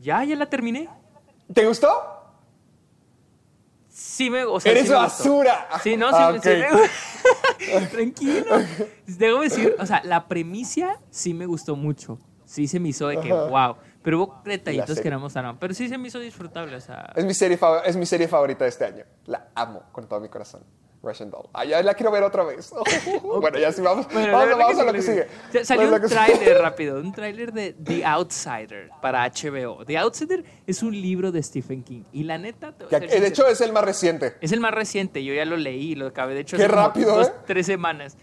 Ya, ya la terminé. ¿Te gustó? Sí me, o sea, Eres sí me gustó. basura. Sí, no, sí, Ah, me- ok. sí me- Tranquilo. Debo decir, o sea, la premisa sí me gustó mucho. Sí se me hizo de que, Ajá. wow. Pero hubo detallitos que no me gustaron. Pero sí se me hizo disfrutable, o sea. Es mi, serie es mi serie favorita de este año. La amo con todo mi corazón. Russian Doll. Ah, ya la quiero ver otra vez. bueno, ya sí, vamos, Bueno, vamos, vamos a lo que sigue. Salió un tráiler rápido, un tráiler de The Outsider para HBO. The Outsider es un libro de Stephen King. Y la neta, Que, de sincero, hecho, es el más reciente. es el más reciente. Yo ya lo leí, lo acabé. De hecho, Qué hace como rápido, dos, ¿eh? tres semanas.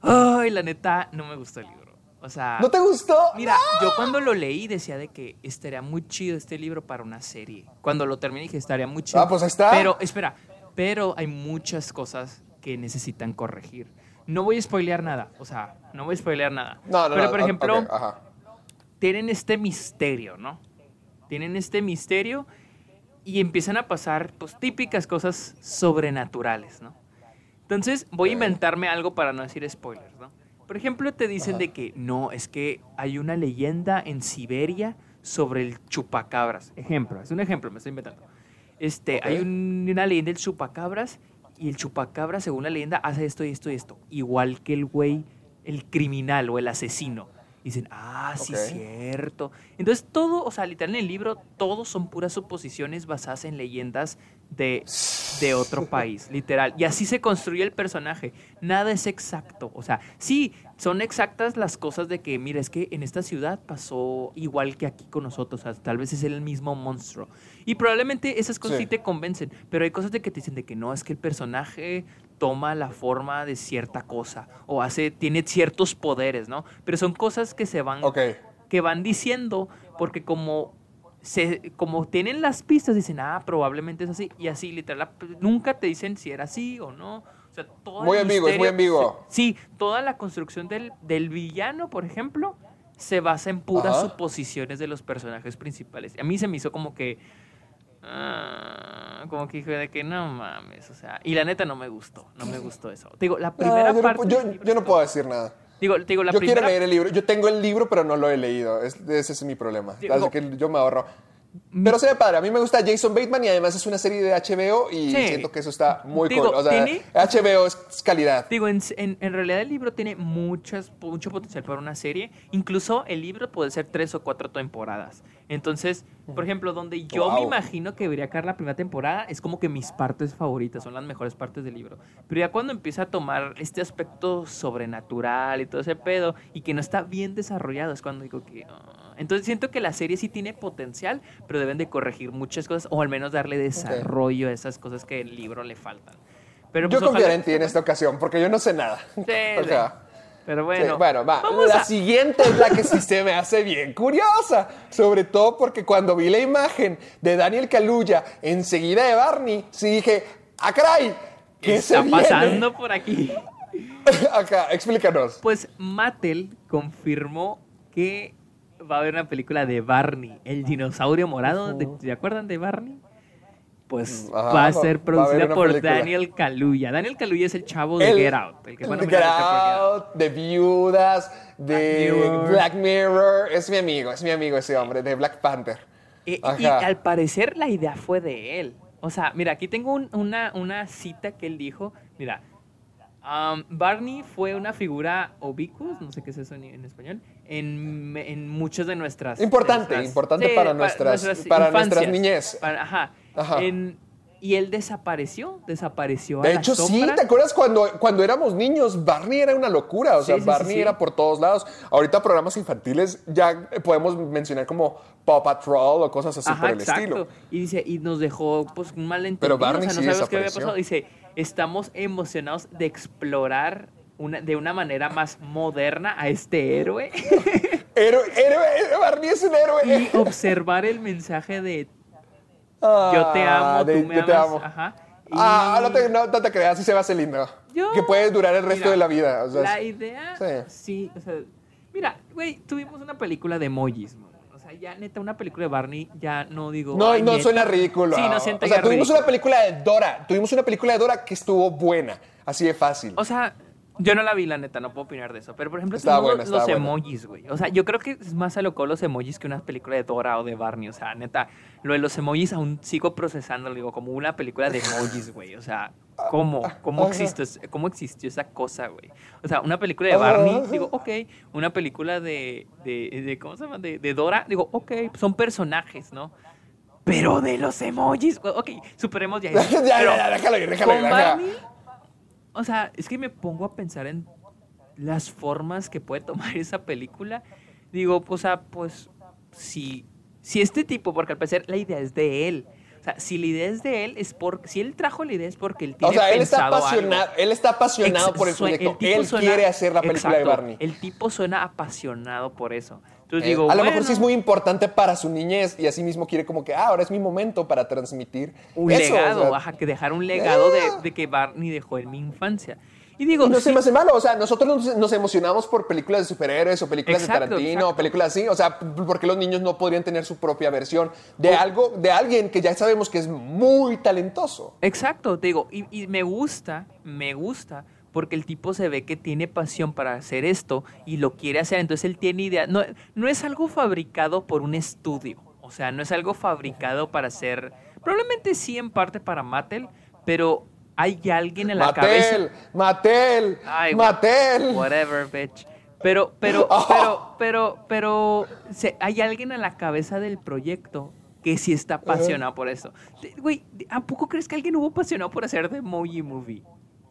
Ay, la neta, no me gustó el libro. O sea, ¿No te gustó? Mira, yo cuando lo leí decía de que estaría muy chido este libro para una serie. Cuando lo terminé dije estaría muy chido. Ah, pues ahí está. Pero, espera, pero hay muchas cosas que necesitan corregir. No voy a spoilear nada, o sea, no voy a spoilear nada. No, no, pero no, por ejemplo, ajá. tienen este misterio, ¿no? Tienen este misterio y empiezan a pasar, pues, típicas cosas sobrenaturales, ¿no? Entonces, voy a inventarme algo para no decir spoilers, ¿no? Por ejemplo, te dicen Ajá. de que no, es que hay una leyenda en Siberia sobre el chupacabras. Ejemplo, es un ejemplo, me estoy inventando. Este, hay un- una leyenda del chupacabras y el chupacabras, según la leyenda, hace esto y esto y esto. Igual que el güey, el criminal o el asesino. Dicen, ah, sí, Ok. cierto. Entonces, todo, o sea, literal en el libro, todos son puras suposiciones basadas en leyendas de, de otro país, literal. Y así se construye el personaje. Nada es exacto. O sea, sí, son exactas las cosas de que, mira, es que en esta ciudad pasó igual que aquí con nosotros. O sea, tal vez es el mismo monstruo. Y probablemente esas cosas sí, Sí. te convencen. Pero hay cosas de que te dicen de que no, es que el personaje toma la forma de cierta cosa. O hace, tiene ciertos poderes, ¿no? Pero son cosas que se van que van diciendo, porque como, se, como tienen las pistas, dicen, ah, probablemente es así, y así, literal, la- nunca te dicen si era así o no. O sea, todo Muy ambiguo, es muy misterio- ambiguo. Sí, toda la construcción del, del villano, por ejemplo, se basa en puras Ajá. suposiciones de los personajes principales. A mí se me hizo como que... ah, como que dije de que no mames, o sea, y la neta no me gustó, no me gustó eso. Te digo, la No, primera yo, parte yo- del libro yo no puedo decir nada. Digo, te digo, la yo primera quiero leer el libro. Yo tengo el libro, pero no lo he leído. Es- ese es mi problema. Digo- Así que yo me ahorro. Pero se ve padre. A mí me gusta Jason Bateman y además es una serie de HBO y Sí. siento que eso está muy Digo, cool. O sea, tiene- HBO es calidad. Digo, en, en- en realidad el libro tiene muchas, mucho potencial para una serie. Incluso el libro puede ser tres o cuatro temporadas. Entonces, por ejemplo, donde yo me Wow. imagino que debería caer la primera temporada, es como que mis partes favoritas, son las mejores partes del libro. Pero ya cuando empieza a tomar este aspecto sobrenatural y todo ese pedo, y que no está bien desarrollado, es cuando digo que... ah. Entonces siento que la serie sí tiene potencial, pero deben de corregir muchas cosas, o al menos darle desarrollo a esas cosas que el libro le faltan. Pero, yo pues, confiaré en ti en esta ocasión porque yo no sé nada. Sí, o sí. sea, Pero sí, bueno, bueno, va. vamos La a- siguiente es la que sí se me hace bien curiosa. Sobre todo porque cuando vi la imagen de Daniel Kaluuya enseguida de Barney, sí dije, ¡ah, caray! ¿Qué ¿Qué está se viene? pasando por aquí? Acá, explícanos. Pues Mattel confirmó que va a haber una película de Barney, el dinosaurio morado. ¿De- ¿Se acuerdan de Barney? Pues Ajá, va a ser a producida por película. Daniel Kaluuya. Daniel Kaluuya es el chavo de El- Get Out. El que Get Out. De Viudas, de Black Mirror. Black Mirror. Es mi amigo, es mi amigo ese hombre, de Black Panther. Y, y al parecer la idea fue de él. O sea, mira, aquí tengo un- una, una cita que él dijo. Mira, um, Barney fue una figura ubicuous, no sé qué es eso en, en español, en, en muchas de nuestras... Importante, nuestras- importante para nuestras- para nuestras niñez. Para- ajá. Ajá. En, y él desapareció, desapareció. De a hecho, sí. ¿te acuerdas cuando, cuando éramos niños? Barney era una locura, o sea, Sí, sí, sí, Barney sí. era por todos lados. Ahorita programas infantiles ya podemos mencionar como Paw Patrol o cosas así Ajá, por el exacto. estilo. Y dice, y nos dejó pues un malentendido. Pero Barney o sea, sí no sabemos qué había pasado. Dice, estamos emocionados de explorar una, de una manera más moderna a este héroe Héroe, héroe, Barney es un héroe. y observar el mensaje de Ah, yo te amo, de- tú me yo amas. te amo. Ajá. Ah, Y no te, no, no te creas, sí se va a hacer lindo. yo- que puede durar el resto mira, de la vida. o sea, la idea, sí. sí. o sea, mira, güey, tuvimos una película de emojis, mo. O sea, ya neta, una película de Barney, ya no digo. No, "Ay, no neta". suena ridículo. Sí, no siento O sea, tuvimos ridículo. una película de Dora. Tuvimos una película de Dora que estuvo buena. Así de fácil. O sea, yo no la vi, la neta, no puedo opinar de eso. Pero, por ejemplo, buena, los emojis, güey. O sea, yo creo que es más a loco los emojis que una película de Dora o de Barney. O sea, neta, lo de los emojis aún sigo procesando, digo, como una película de emojis, güey. O sea, ¿cómo? ¿Cómo Ajá. existió, cómo existió esa cosa, güey? O sea, una película de Barney, digo, ok. Una película de, de, de- ¿cómo se llama? De, de Dora, digo, ok, son personajes, ¿no? Pero de los emojis, ok, superemos ya. ya, ya, déjalo ir, déjalo ir. O sea, es que me pongo a pensar en las formas que puede tomar esa película. Digo, o sea, pues, si, si este tipo, porque al parecer la idea es de él. O sea, si la idea es de él, es porque, si él trajo la idea es porque él O tiene sea, él está apasionado, algo. él está apasionado Ex- por el proyecto. él suena- quiere hacer la película de Barney. El tipo suena apasionado por eso. Entonces Eh, digo, a lo mejor sí es muy importante para su niñez y así mismo quiere como que, ah, ahora es mi momento para transmitir un eso, o legado, sea, ajá, que dejar un legado Eh. de, de que Barney dejó en mi infancia. Y digo, Y no sí, se me hace malo, o sea, nosotros nos, nos emocionamos por películas de superhéroes o películas Exacto, de Tarantino exacto. o películas así, o sea, porque los niños no podrían tener su propia versión de algo, de alguien que ya sabemos que es muy talentoso. Exacto, te digo, y, y me gusta, me gusta, porque el tipo se ve que tiene pasión para hacer esto y lo quiere hacer, entonces él tiene idea, no, no es algo fabricado por un estudio, o sea, no es algo fabricado para hacer, probablemente sí en parte para Mattel, pero hay alguien en la cabeza. Mattel, Mattel, Ay, Mattel. Whatever, bitch. Pero, pero, pero, pero, pero, se- hay alguien en la cabeza del proyecto que sí está apasionado por eso. Güey, ¿a poco crees que alguien hubo apasionado por hacer The Emoji Movie?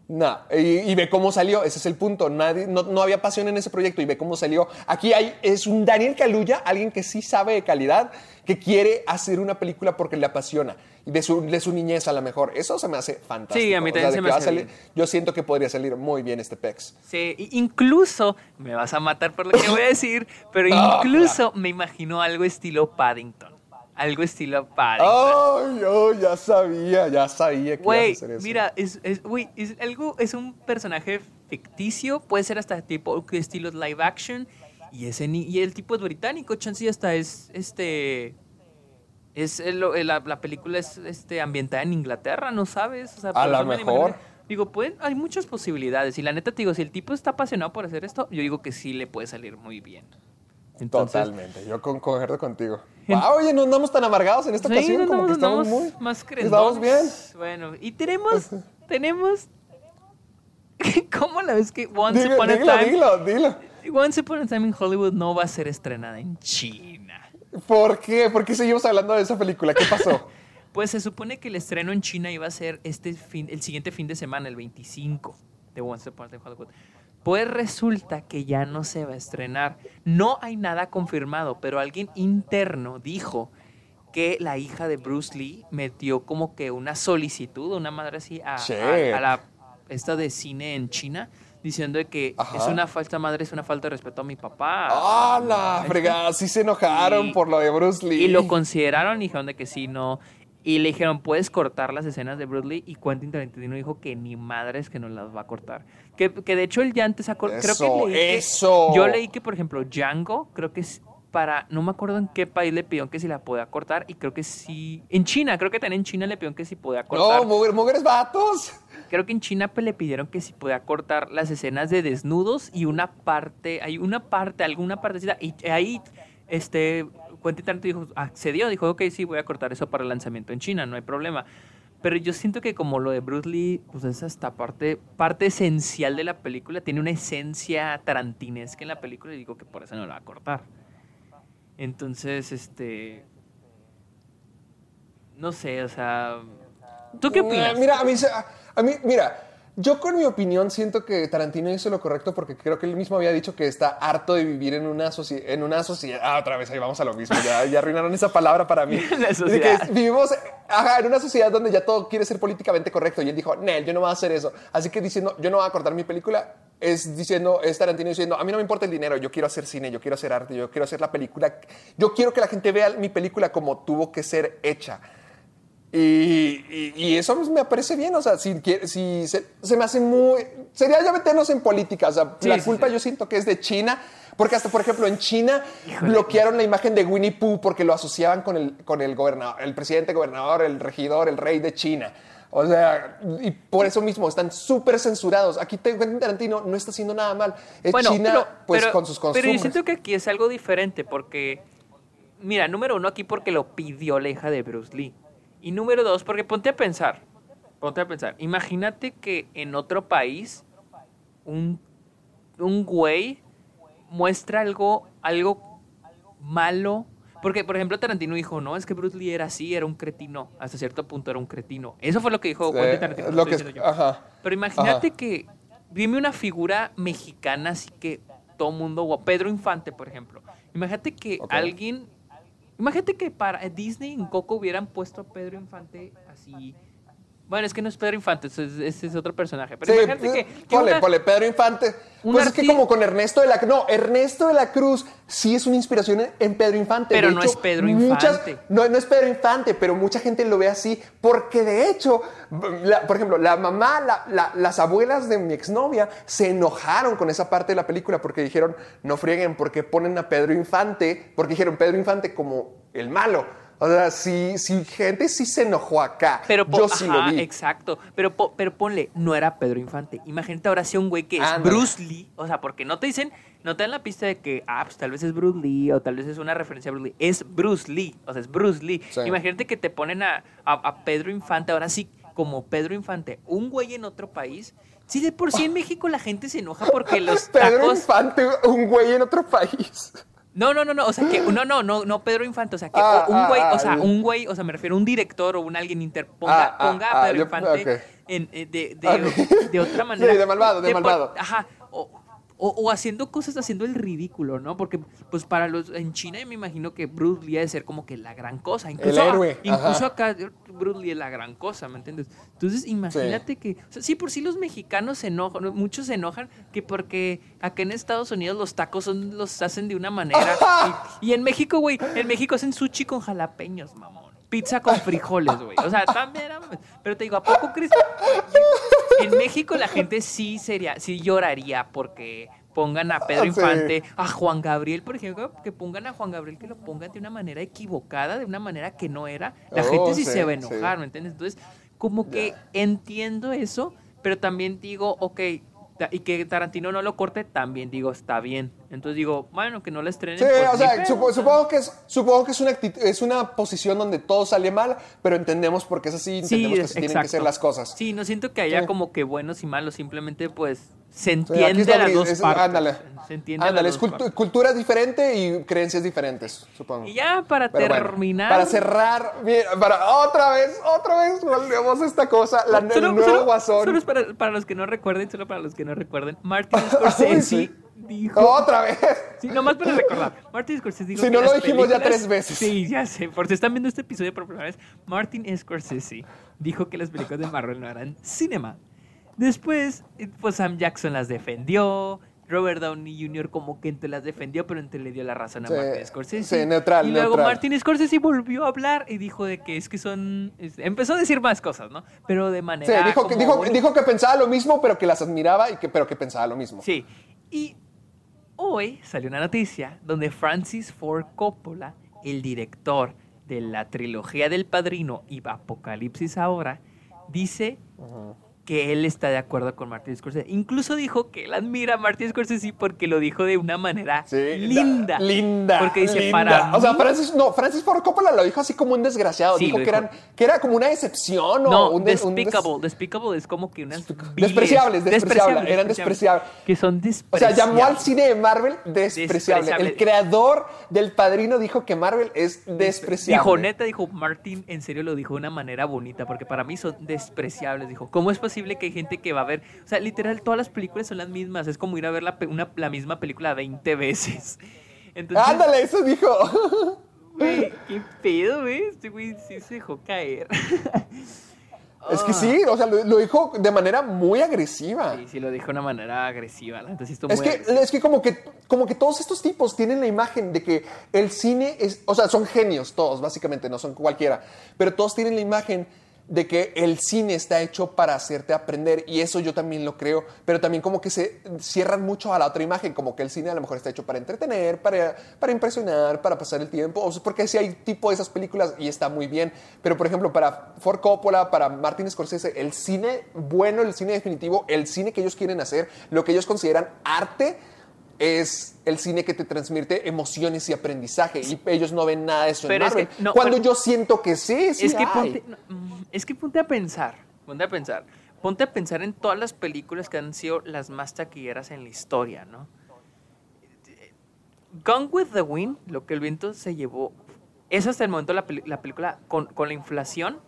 No, y, y ve cómo salió, ese es el punto. Nadie, no, no había pasión en ese proyecto y ve cómo salió. Aquí hay, es un Daniel Kaluuya, alguien que sí sabe de calidad, que quiere hacer una película porque le apasiona. Y de su, de su niñez a lo mejor. Eso se me hace fantástico. Sí, a mí O sea, también se me hace salir- bien. Yo siento que podría salir muy bien este PEX. Sí, incluso, me vas a matar por lo que voy a decir, pero No, incluso me imagino algo estilo Paddington. Algo estilo Paddington. Ay, yo ya sabía, ya sabía que ibas a Güey, hacer eso. mira, es, es, güey, es algo, es un personaje ficticio, puede ser hasta tipo estilo live action, y ese y el tipo es británico, chance hasta es este es el- la, la película es este ambientada en Inglaterra, no sabes, o sea, A me mejor. Digo, pueden, hay muchas posibilidades. Y la neta te digo, si el tipo está apasionado por hacer esto, yo digo que sí le puede salir muy bien. Entonces, Totalmente, yo concuerdo contigo. Ah, oye, no andamos tan amargados en esta Sí, ocasión, no, como que estamos muy... más Estamos bien. Bueno, y tenemos, tenemos, ¿cómo la ves que Once Upon a Time, dilo, dilo. Once Upon a Time in Hollywood no va a ser estrenada en China? ¿Por qué? ¿Por qué seguimos hablando de esa película? ¿Qué pasó? Pues se supone que el estreno en China iba a ser este fin, el siguiente fin de semana, el 25 de Once Upon a Time in Hollywood. Pues resulta que ya no se va a estrenar. No hay nada confirmado, pero alguien interno dijo que la hija de Bruce Lee metió como que una solicitud, una madre así, a, a- Shit. a la esta de cine en China, diciendo que Ajá. es una falta madre, es una falta de respeto a mi papá. ¡Ah, la Este, fregada! Sí se enojaron Y- por lo de Bruce Lee. y lo consideraron y dijeron de que sí, no. Y le dijeron, puedes cortar las escenas de Bruce Lee. Y Quentin Tarantino dijo que ni madres que no las va a cortar. Que, que de hecho él ya antes sacó. creo que leí que- eso. yo leí que, por ejemplo, Django, creo que es para. No me acuerdo en qué país le pidieron que si la podía cortar. Y creo que sí. En China, creo que también en China le pidieron que si podía cortar. No, mujer- mujeres vatos. Creo que en China pues, le pidieron que si podía cortar las escenas de desnudos y una parte, hay una parte, alguna partecita, y ahí este Quentin Tarantino dijo, accedió, dijo, ok, sí, voy a cortar eso para el lanzamiento en China, no hay problema. Pero yo siento que como lo de Bruce Lee, pues es hasta parte, parte esencial de la película, tiene una esencia tarantinesca en la película y digo que por eso no lo va a cortar. Entonces, este... No sé, o sea... ¿Tú qué opinas? Mira, a mí, a mí, mira, yo con mi opinión siento que Tarantino hizo lo correcto porque creo que él mismo había dicho que está harto de vivir en una, en una sociedad. Ah, otra vez, ahí vamos a lo mismo. Ya, ya arruinaron esa palabra para mí. que vivimos en una sociedad donde ya todo quiere ser políticamente correcto. Y él dijo, Nel, yo no voy a hacer eso. Así que diciendo, yo no voy a cortar mi película, es diciendo, es Tarantino diciendo, a mí no me importa el dinero, yo quiero hacer cine, yo quiero hacer arte, yo quiero hacer la película. Yo quiero que la gente vea mi película como tuvo que ser hecha. Y, eso me parece bien, o sea, si, si se, me hace muy... Sería ya meternos en política, o sea, la culpa yo siento que es de China, porque hasta, por ejemplo, en China bloquearon la imagen de Winnie Pooh porque lo asociaban con el, con el gobernador, el presidente gobernador, el regidor, el rey de China. O sea, y por eso mismo están súper censurados. Aquí Quentin Tarantino no está haciendo nada mal. Es China, pues, con sus costumbres. Pero yo siento que aquí es algo diferente porque, mira, número uno aquí porque lo pidió la hija de Bruce Lee. Y número dos, porque ponte a pensar, ponte a pensar, imagínate que en otro país un, un güey muestra algo, algo malo. Porque, por ejemplo, Tarantino dijo, no, es que Bruce Lee era así, era un cretino. Hasta cierto punto era un cretino. Eso fue lo que dijo Tarantino. Lo que, Pero imagínate que, dime una figura mexicana así que todo mundo, Pedro Infante, por ejemplo. Imagínate que alguien Imagínate que para Disney en Coco hubieran puesto a Pedro Infante así. Bueno, es que no es Pedro Infante, ese es, otro personaje. Pero imagínate que. que Pedro Infante. Pues es que como con Ernesto de la No, Ernesto de la Cruz sí es una inspiración en Pedro Infante. Pero no es Pedro Infante. no, no es Pedro Infante, pero mucha gente lo ve así porque de hecho, por ejemplo, la mamá, las abuelas de mi exnovia se enojaron con esa parte de la película porque dijeron, no frieguen, porque ponen a Pedro Infante, porque dijeron Pedro Infante como el malo. O sea, si, si gente sí se enojó acá, pero yo sí lo vi. Exacto, pero, pero ponle, no era Pedro Infante. Imagínate ahora si un güey que es Bruce Lee, o sea, porque no te dicen, no te dan la pista de que, ah, pues tal vez es Bruce Lee o tal vez es una referencia a Bruce Lee. Es Bruce Lee, o sea, es Bruce Lee. Imagínate que te ponen a, a, Pedro Infante, ahora sí, como Pedro Infante, un güey en otro país. Sí, de por sí en México la gente se enoja porque los tacos... Pedro Infante, un güey en otro país. No, no, no, no, o sea que no, no, no, no Pedro Infante, o sea que ah, un güey, o ah, sea, ah, un güey, o sea, me refiero a un director o un alguien interponga, ponga a Pedro Infante en, eh, de, de, de, otra manera. Sí, de malvado, de, malvado. Ajá, o, o, haciendo cosas, haciendo el ridículo, ¿no? Porque, pues, para los. En China me imagino que Bruce Lee debe ser como que la gran cosa. Incluso, el héroe. incluso acá, Bruce Lee es la gran cosa, ¿me entiendes? Entonces, imagínate que. O sea, sí, por sí los mexicanos se enojan, muchos se enojan que porque acá en Estados Unidos los tacos son, los hacen de una manera. Y, y en México, güey, en México hacen sushi con jalapeños, mamón pizza con frijoles, güey. O sea, también era... Pero te digo, ¿a poco crees? En México la gente sí sería, sí lloraría porque pongan a Pedro Infante, a Juan Gabriel, por ejemplo, que pongan a Juan Gabriel, que lo pongan de una manera equivocada, de una manera que no era. La oh, gente sí, se va a enojar, ¿me entiendes? Entonces, como que entiendo eso, pero también digo, ok, y que Tarantino no lo corte, también digo, está bien. Entonces digo, bueno, que no la estrenen. Sí, pues, o sea, supongo, que es, supongo que es una, es una posición donde todo sale mal, pero entendemos por qué es así, entendemos que así tienen que ser las cosas. Sí, no siento que haya como que buenos y malos, simplemente pues se entiende a las dos partes. Ándale. Se entiende ándale, es cultura diferente y creencias diferentes, supongo. Y ya para terminar. para cerrar, para otra vez, otra vez volvemos a esta cosa, la, el nuevo guasón. Solo para, para, los que no recuerden, solo para los que no recuerden, Martin Scorsese dijo. Otra vez. Sí, nomás para recordar. Martin Scorsese dijo. Si no lo dijimos ya tres veces. Sí, ya sé. Por si están viendo este episodio por primera vez, Martin Scorsese dijo que las películas de Marvel no eran cinema, Después, pues Sam Jackson las defendió. Robert Downey Jr. como que entre las defendió, pero entre le dio la razón a Martin Scorsese. Sí, neutral, Y luego Martin Scorsese volvió a hablar y dijo de que es que son... empezó a decir más cosas, ¿no? Pero de manera... Sí, dijo, que, dijo, dijo, que pensaba lo mismo, pero que las admiraba, y que, pero que pensaba lo mismo. Sí. Y hoy salió una noticia donde Francis Ford Coppola, el director de la trilogía del Padrino y Apocalipsis ahora, dice que él está de acuerdo con Martin Scorsese. Incluso dijo que él admira a Martin Scorsese porque lo dijo de una manera linda. linda. Porque dice, linda. para O sea, Francis, no, Francis Ford Coppola lo dijo así como un desgraciado. Sí, dijo que, dijo. eran, que era como una decepción o No, un, des- un des- despicable. Despicable es como que unas... Despreciables, despreciable, eran despreciables. Que son O sea, despreciables. llamó al cine de Marvel despreciable. Despreciable. El creador del Padrino dijo que Marvel es despreciable. Dijo, neta, dijo, Martin, en serio lo dijo de una manera bonita, porque para mí son despreciables. Dijo, ¿cómo es posible que hay gente que va a ver? O sea, literal, todas las películas son las mismas. Es como ir a ver la, una, la misma película 20 veces. Entonces, Ándale, eso dijo. güey, qué pedo, güey. Este güey sí se dejó caer. Es que sí, o sea, lo, lo dijo de manera muy agresiva. Sí, sí, lo dijo de una manera agresiva. estuvo Es que, agresivo. es que como que como que todos estos tipos tienen la imagen de que el cine es, o sea, son genios todos, básicamente, no son cualquiera, pero todos tienen la imagen de que el cine está hecho para hacerte aprender y eso yo también lo creo, pero también como que se cierran mucho a la otra imagen, como que el cine a lo mejor está hecho para entretener, para, para impresionar, para pasar el tiempo, o porque sí hay tipo de esas películas y está muy bien, pero por ejemplo para Ford Coppola, para Martin Scorsese, el cine bueno, el cine definitivo, el cine que ellos quieren hacer, lo que ellos consideran arte, es el cine que te transmite emociones y aprendizaje. Y ellos no ven nada de eso Pero en es que- Marvel. no, cuando yo siento que sí, sí es que hay. ponte, mm, es que ponte a pensar, ponte a pensar, ponte a pensar en todas las películas que han sido las más taquilleras en la historia, ¿no? Gone with the Wind, lo que el viento se llevó, es hasta el momento la, la película con, con la inflación,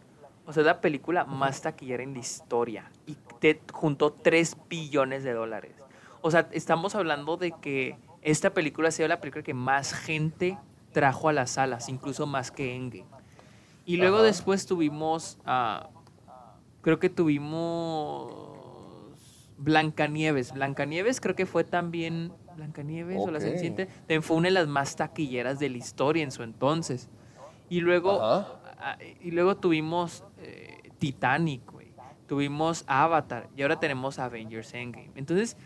o sea, la película más taquillera en la historia y te juntó 3 billones de dólares. O sea, estamos hablando de que esta película ha sido la película que más gente trajo a las salas, incluso más que Endgame. Y luego Ajá. después tuvimos, ah, creo que tuvimos Blancanieves. Blancanieves creo que fue también, Blancanieves o la. Cenicienta, fue una de las más taquilleras de la historia en su entonces. Y luego, ah, y luego tuvimos eh, Titanic, güey. Tuvimos Avatar y ahora tenemos Avengers Endgame. Entonces,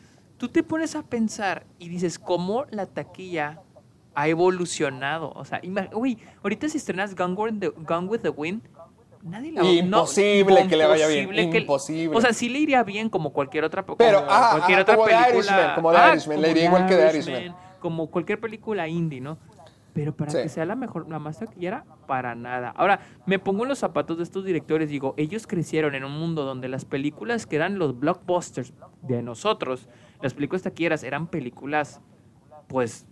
tú te pones a pensar y dices, ¿cómo la taquilla ha evolucionado? O sea, uy, ahorita si estrenas Gone with the, Gone with the Wind, nadie la Imposible que le vaya bien, imposible que- imposible. o sea, sí le iría bien como cualquier otra como Pero, ah, cualquier ah, otra como película. Irishman, como Ah, Irishman, le iría igual que The Irishman, Irishman. Como cualquier película indie, ¿no? Pero para Sí. que sea la mejor, la más taquillera, para nada. Ahora, me pongo en los zapatos de estos directores, digo, ellos crecieron en un mundo donde las películas que eran los blockbusters de nosotros, las películas taquilleras eran películas, pues,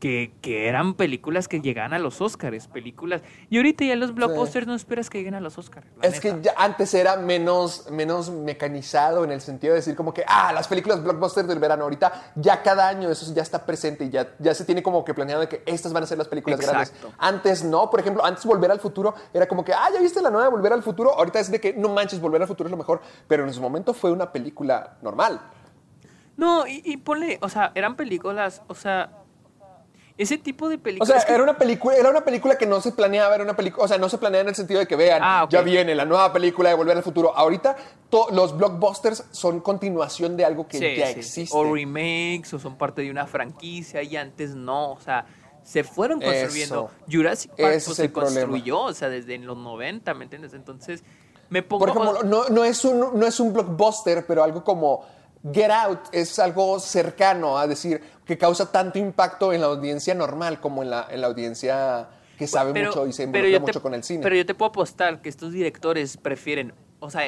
que, que eran películas que llegaban a los Oscars, películas. Y ahorita ya los blockbusters no esperas que lleguen a los Oscars. Es que ya antes era menos, menos mecanizado en el sentido de decir como que, ah, las películas blockbusters del verano, ahorita ya cada año eso ya está presente y ya, ya se tiene como que planeado de que estas van a ser las películas Exacto. grandes. Antes no, por ejemplo, antes Volver al Futuro era como que, ah, ya viste la nueva de Volver al Futuro, ahorita es de que no manches, Volver al Futuro es lo mejor, pero en su momento fue una película normal. No, y, y ponle, o sea, eran películas, o sea, ese tipo de O películas. sea, que- era una película, era una película que no se planeaba, era una película, o sea, no se planeaba en el sentido de que vean, Ah, ya viene la nueva película de Volver al Futuro. Ahorita los blockbusters son continuación de algo que Sí, ya sí, sí. existe. O remakes, o son parte de una franquicia, y antes no, o sea, se fueron Eso. construyendo. Jurassic Park pues, es se problema. construyó, o sea, desde en los 90, ¿me entiendes? Entonces, me pongo. Por ejemplo, no, no, es un, no es un blockbuster, pero algo como Get Out es algo cercano a decir que causa tanto impacto en la audiencia normal como en la, en la audiencia que sabe mucho y se involucra mucho te- con el cine. Pero yo te puedo apostar que estos directores prefieren, o sea,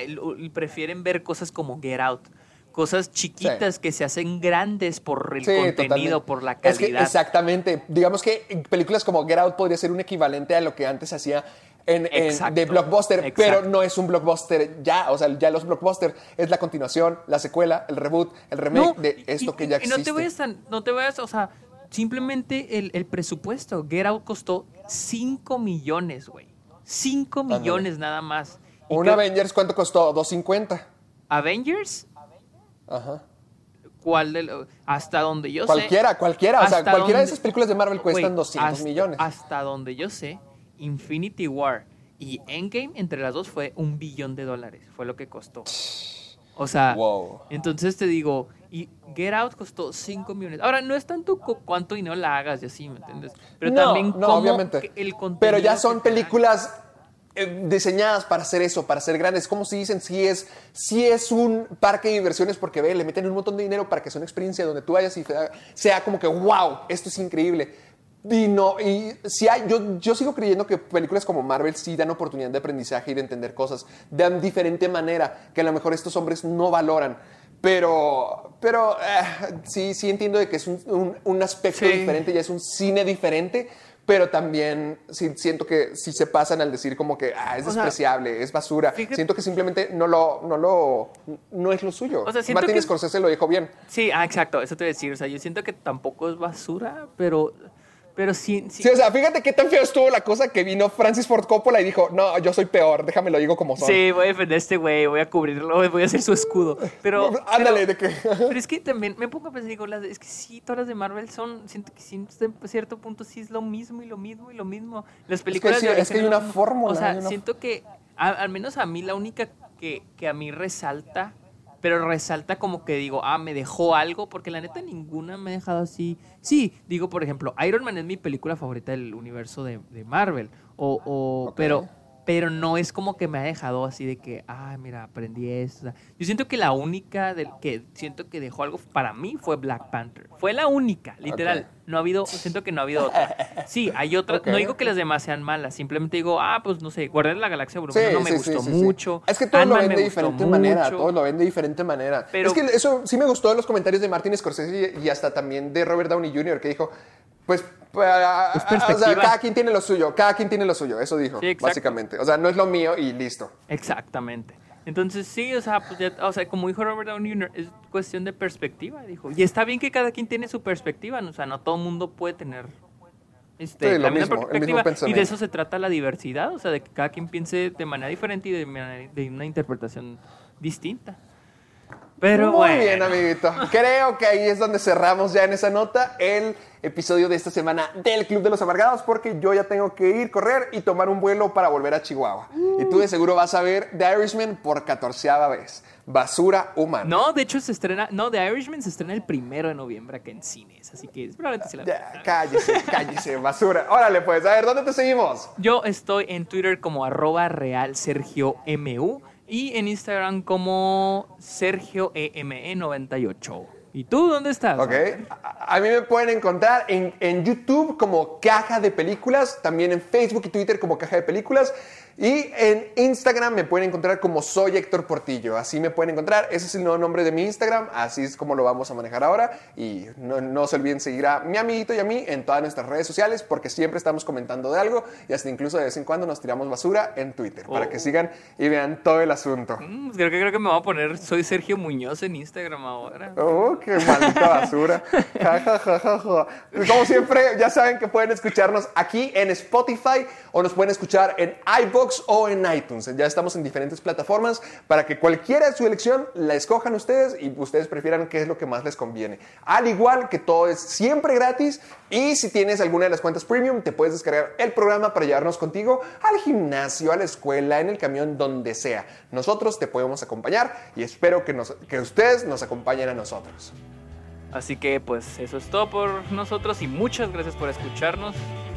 prefieren ver cosas como Get Out, cosas chiquitas que se hacen grandes por el Sí, contenido, totalmente. por la Es que calidad. exactamente. Digamos que películas como Get Out podría ser un equivalente a lo que antes hacía en, en- Exacto. de blockbuster, Exacto. pero no es un blockbuster ya. O sea, ya los blockbusters es la continuación, la secuela, el reboot, el remake de esto y- que ya y existe. no te vayas tan, no te vayas, o sea, simplemente el, el presupuesto. Get Out costó 5 millones, güey. 5 Ándale. millones nada más. Y Un creo- Avengers, ¿cuánto costó? 250. Avengers, Ajá. ¿cuál de lo- hasta donde yo sé. Cualquiera, cualquiera. O sea, cualquiera de esas películas de Marvel cuestan Güey, 200 hasta- millones. Hasta donde yo sé, Infinity War y Endgame entre las dos fue un billón de dólares. Fue lo que costó. O sea, Wow. entonces te digo, y Get Out costó 5 millones. Ahora, no es tanto cu- cuánto dinero la hagas y así, ¿me entiendes? Pero no, también no, cómo el contenido Pero ya son películas eh, diseñadas para hacer eso, para ser grandes. Como si dicen, si es, si es un parque de diversiones porque ve, le meten un montón de dinero para que sea una experiencia donde tú vayas y sea como que, wow, esto es increíble. Y no, y si hay, yo, yo sigo creyendo que películas como Marvel sí dan oportunidad de aprendizaje y de entender cosas de diferente manera que a lo mejor estos hombres no valoran. Pero, pero eh, sí, sí entiendo de que es un, un, aspecto diferente, ya es un cine diferente, pero también siento que si se pasan al decir como que ah, es despreciable, es basura, siento que simplemente no lo, no lo, no es lo suyo. O sea, Martin Scorsese lo dijo bien. Sí, ah, exacto, eso te voy a decir, o sea, yo siento que tampoco es basura, pero pero sí, sí. o sea, fíjate qué tan feo estuvo la cosa que vino Francis Ford Coppola y dijo, no, yo soy peor, déjame lo digo como soy. Sí, voy a defender a este güey, voy a cubrirlo, voy a hacer su escudo. Pero. Ándale, de qué. pero es que también me pongo a pensar, digo, es que sí, todas las de Marvel son, siento que sí, a cierto punto sí es lo mismo y lo mismo y lo mismo. Las películas. Es que, es que hay una fórmula. O sea, siento que, al menos a mí, la única que, que a mí resalta pero resalta como que digo, ah, me dejó algo, porque la neta ninguna me ha dejado así. Sí, digo, por ejemplo, Iron Man es mi película favorita del universo de, Marvel, o, o pero pero no es como que me ha dejado así de que, ah, mira, aprendí esto. yo siento que la única del que siento que dejó algo para mí fue Black Panther. Fue la única, literal. No ha habido, siento que no ha habido otra. Sí, hay otras. No digo que las demás sean malas, simplemente digo, ah, pues no sé, Guardián de la Galaxia no me gustó mucho. Es que todo lo ven de diferente manera, todo lo ven de diferente manera. Pero, es que eso sí me gustó de los comentarios de Martin Scorsese y hasta también de Robert Downey Jr., que dijo, pues, pues o sea, cada quien tiene lo suyo, cada quien tiene lo suyo, eso dijo, básicamente. O sea, no es lo mío y listo. Exactamente. Entonces, sí, o sea, pues o sea, como dijo Robert Downey Jr., es cuestión de perspectiva, dijo. Y está bien que cada quien tiene su perspectiva, o sea, no todo el mundo puede tener este, la misma perspectiva. y de eso se trata la diversidad, o sea, de que cada quien piense de manera diferente y de, de una interpretación distinta. Pero Muy bien, amiguito. Creo que ahí es donde cerramos ya en esa nota el episodio de esta semana del Club de los Amargados, porque yo ya tengo que ir, correr y tomar un vuelo para volver a Chihuahua. Y tú de seguro vas a ver The Irishman por catorceava vez. Basura humana. No, de hecho se estrena, no, The Irishman se estrena el primero de noviembre acá en cines, así que probablemente se la ya, Cállese, cállese, basura. Órale, pues, a ver, ¿dónde te seguimos? Yo estoy en Twitter como arroba real Sergio MU y en Instagram como Sergio EME98. ¿Y tú dónde estás? Ok. A, mí me pueden encontrar en, en, YouTube como Caja de Películas, también en Facebook y Twitter como Caja de Películas. Y en Instagram me pueden encontrar como soy Héctor Portillo. Así me pueden encontrar. Ese es el nuevo nombre de mi Instagram. Así es como lo vamos a manejar ahora. Y no, no, se olviden seguir a mi amiguito y a mí en todas nuestras redes sociales porque siempre estamos comentando de algo y hasta incluso de vez en cuando nos tiramos basura en Twitter para que oh. sigan y vean todo el asunto. Mm, creo, que, creo que me voy a poner soy Sergio Muñoz en Instagram ahora. Oh, qué maldita basura. como siempre, ya saben que pueden escucharnos aquí en Spotify o nos pueden escuchar en o en iTunes. Ya estamos en diferentes plataformas para que cualquiera de su elección la escojan ustedes y ustedes prefieran qué es lo que más les conviene. Al igual que todo es siempre gratis y si tienes alguna de las cuentas premium te puedes descargar el programa para llevarnos contigo al gimnasio, a la escuela, en el camión, donde sea. Nosotros te podemos acompañar y espero que, nos, que ustedes nos acompañen a nosotros. Así que pues eso es todo por nosotros y muchas gracias por escucharnos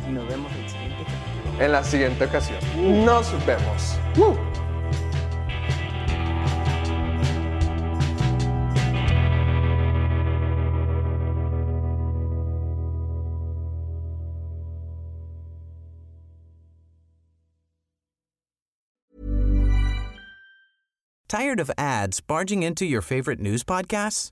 y nos vemos el siguiente en la siguiente ocasión. Nos vemos. Tired of ads barging into your favorite news podcasts?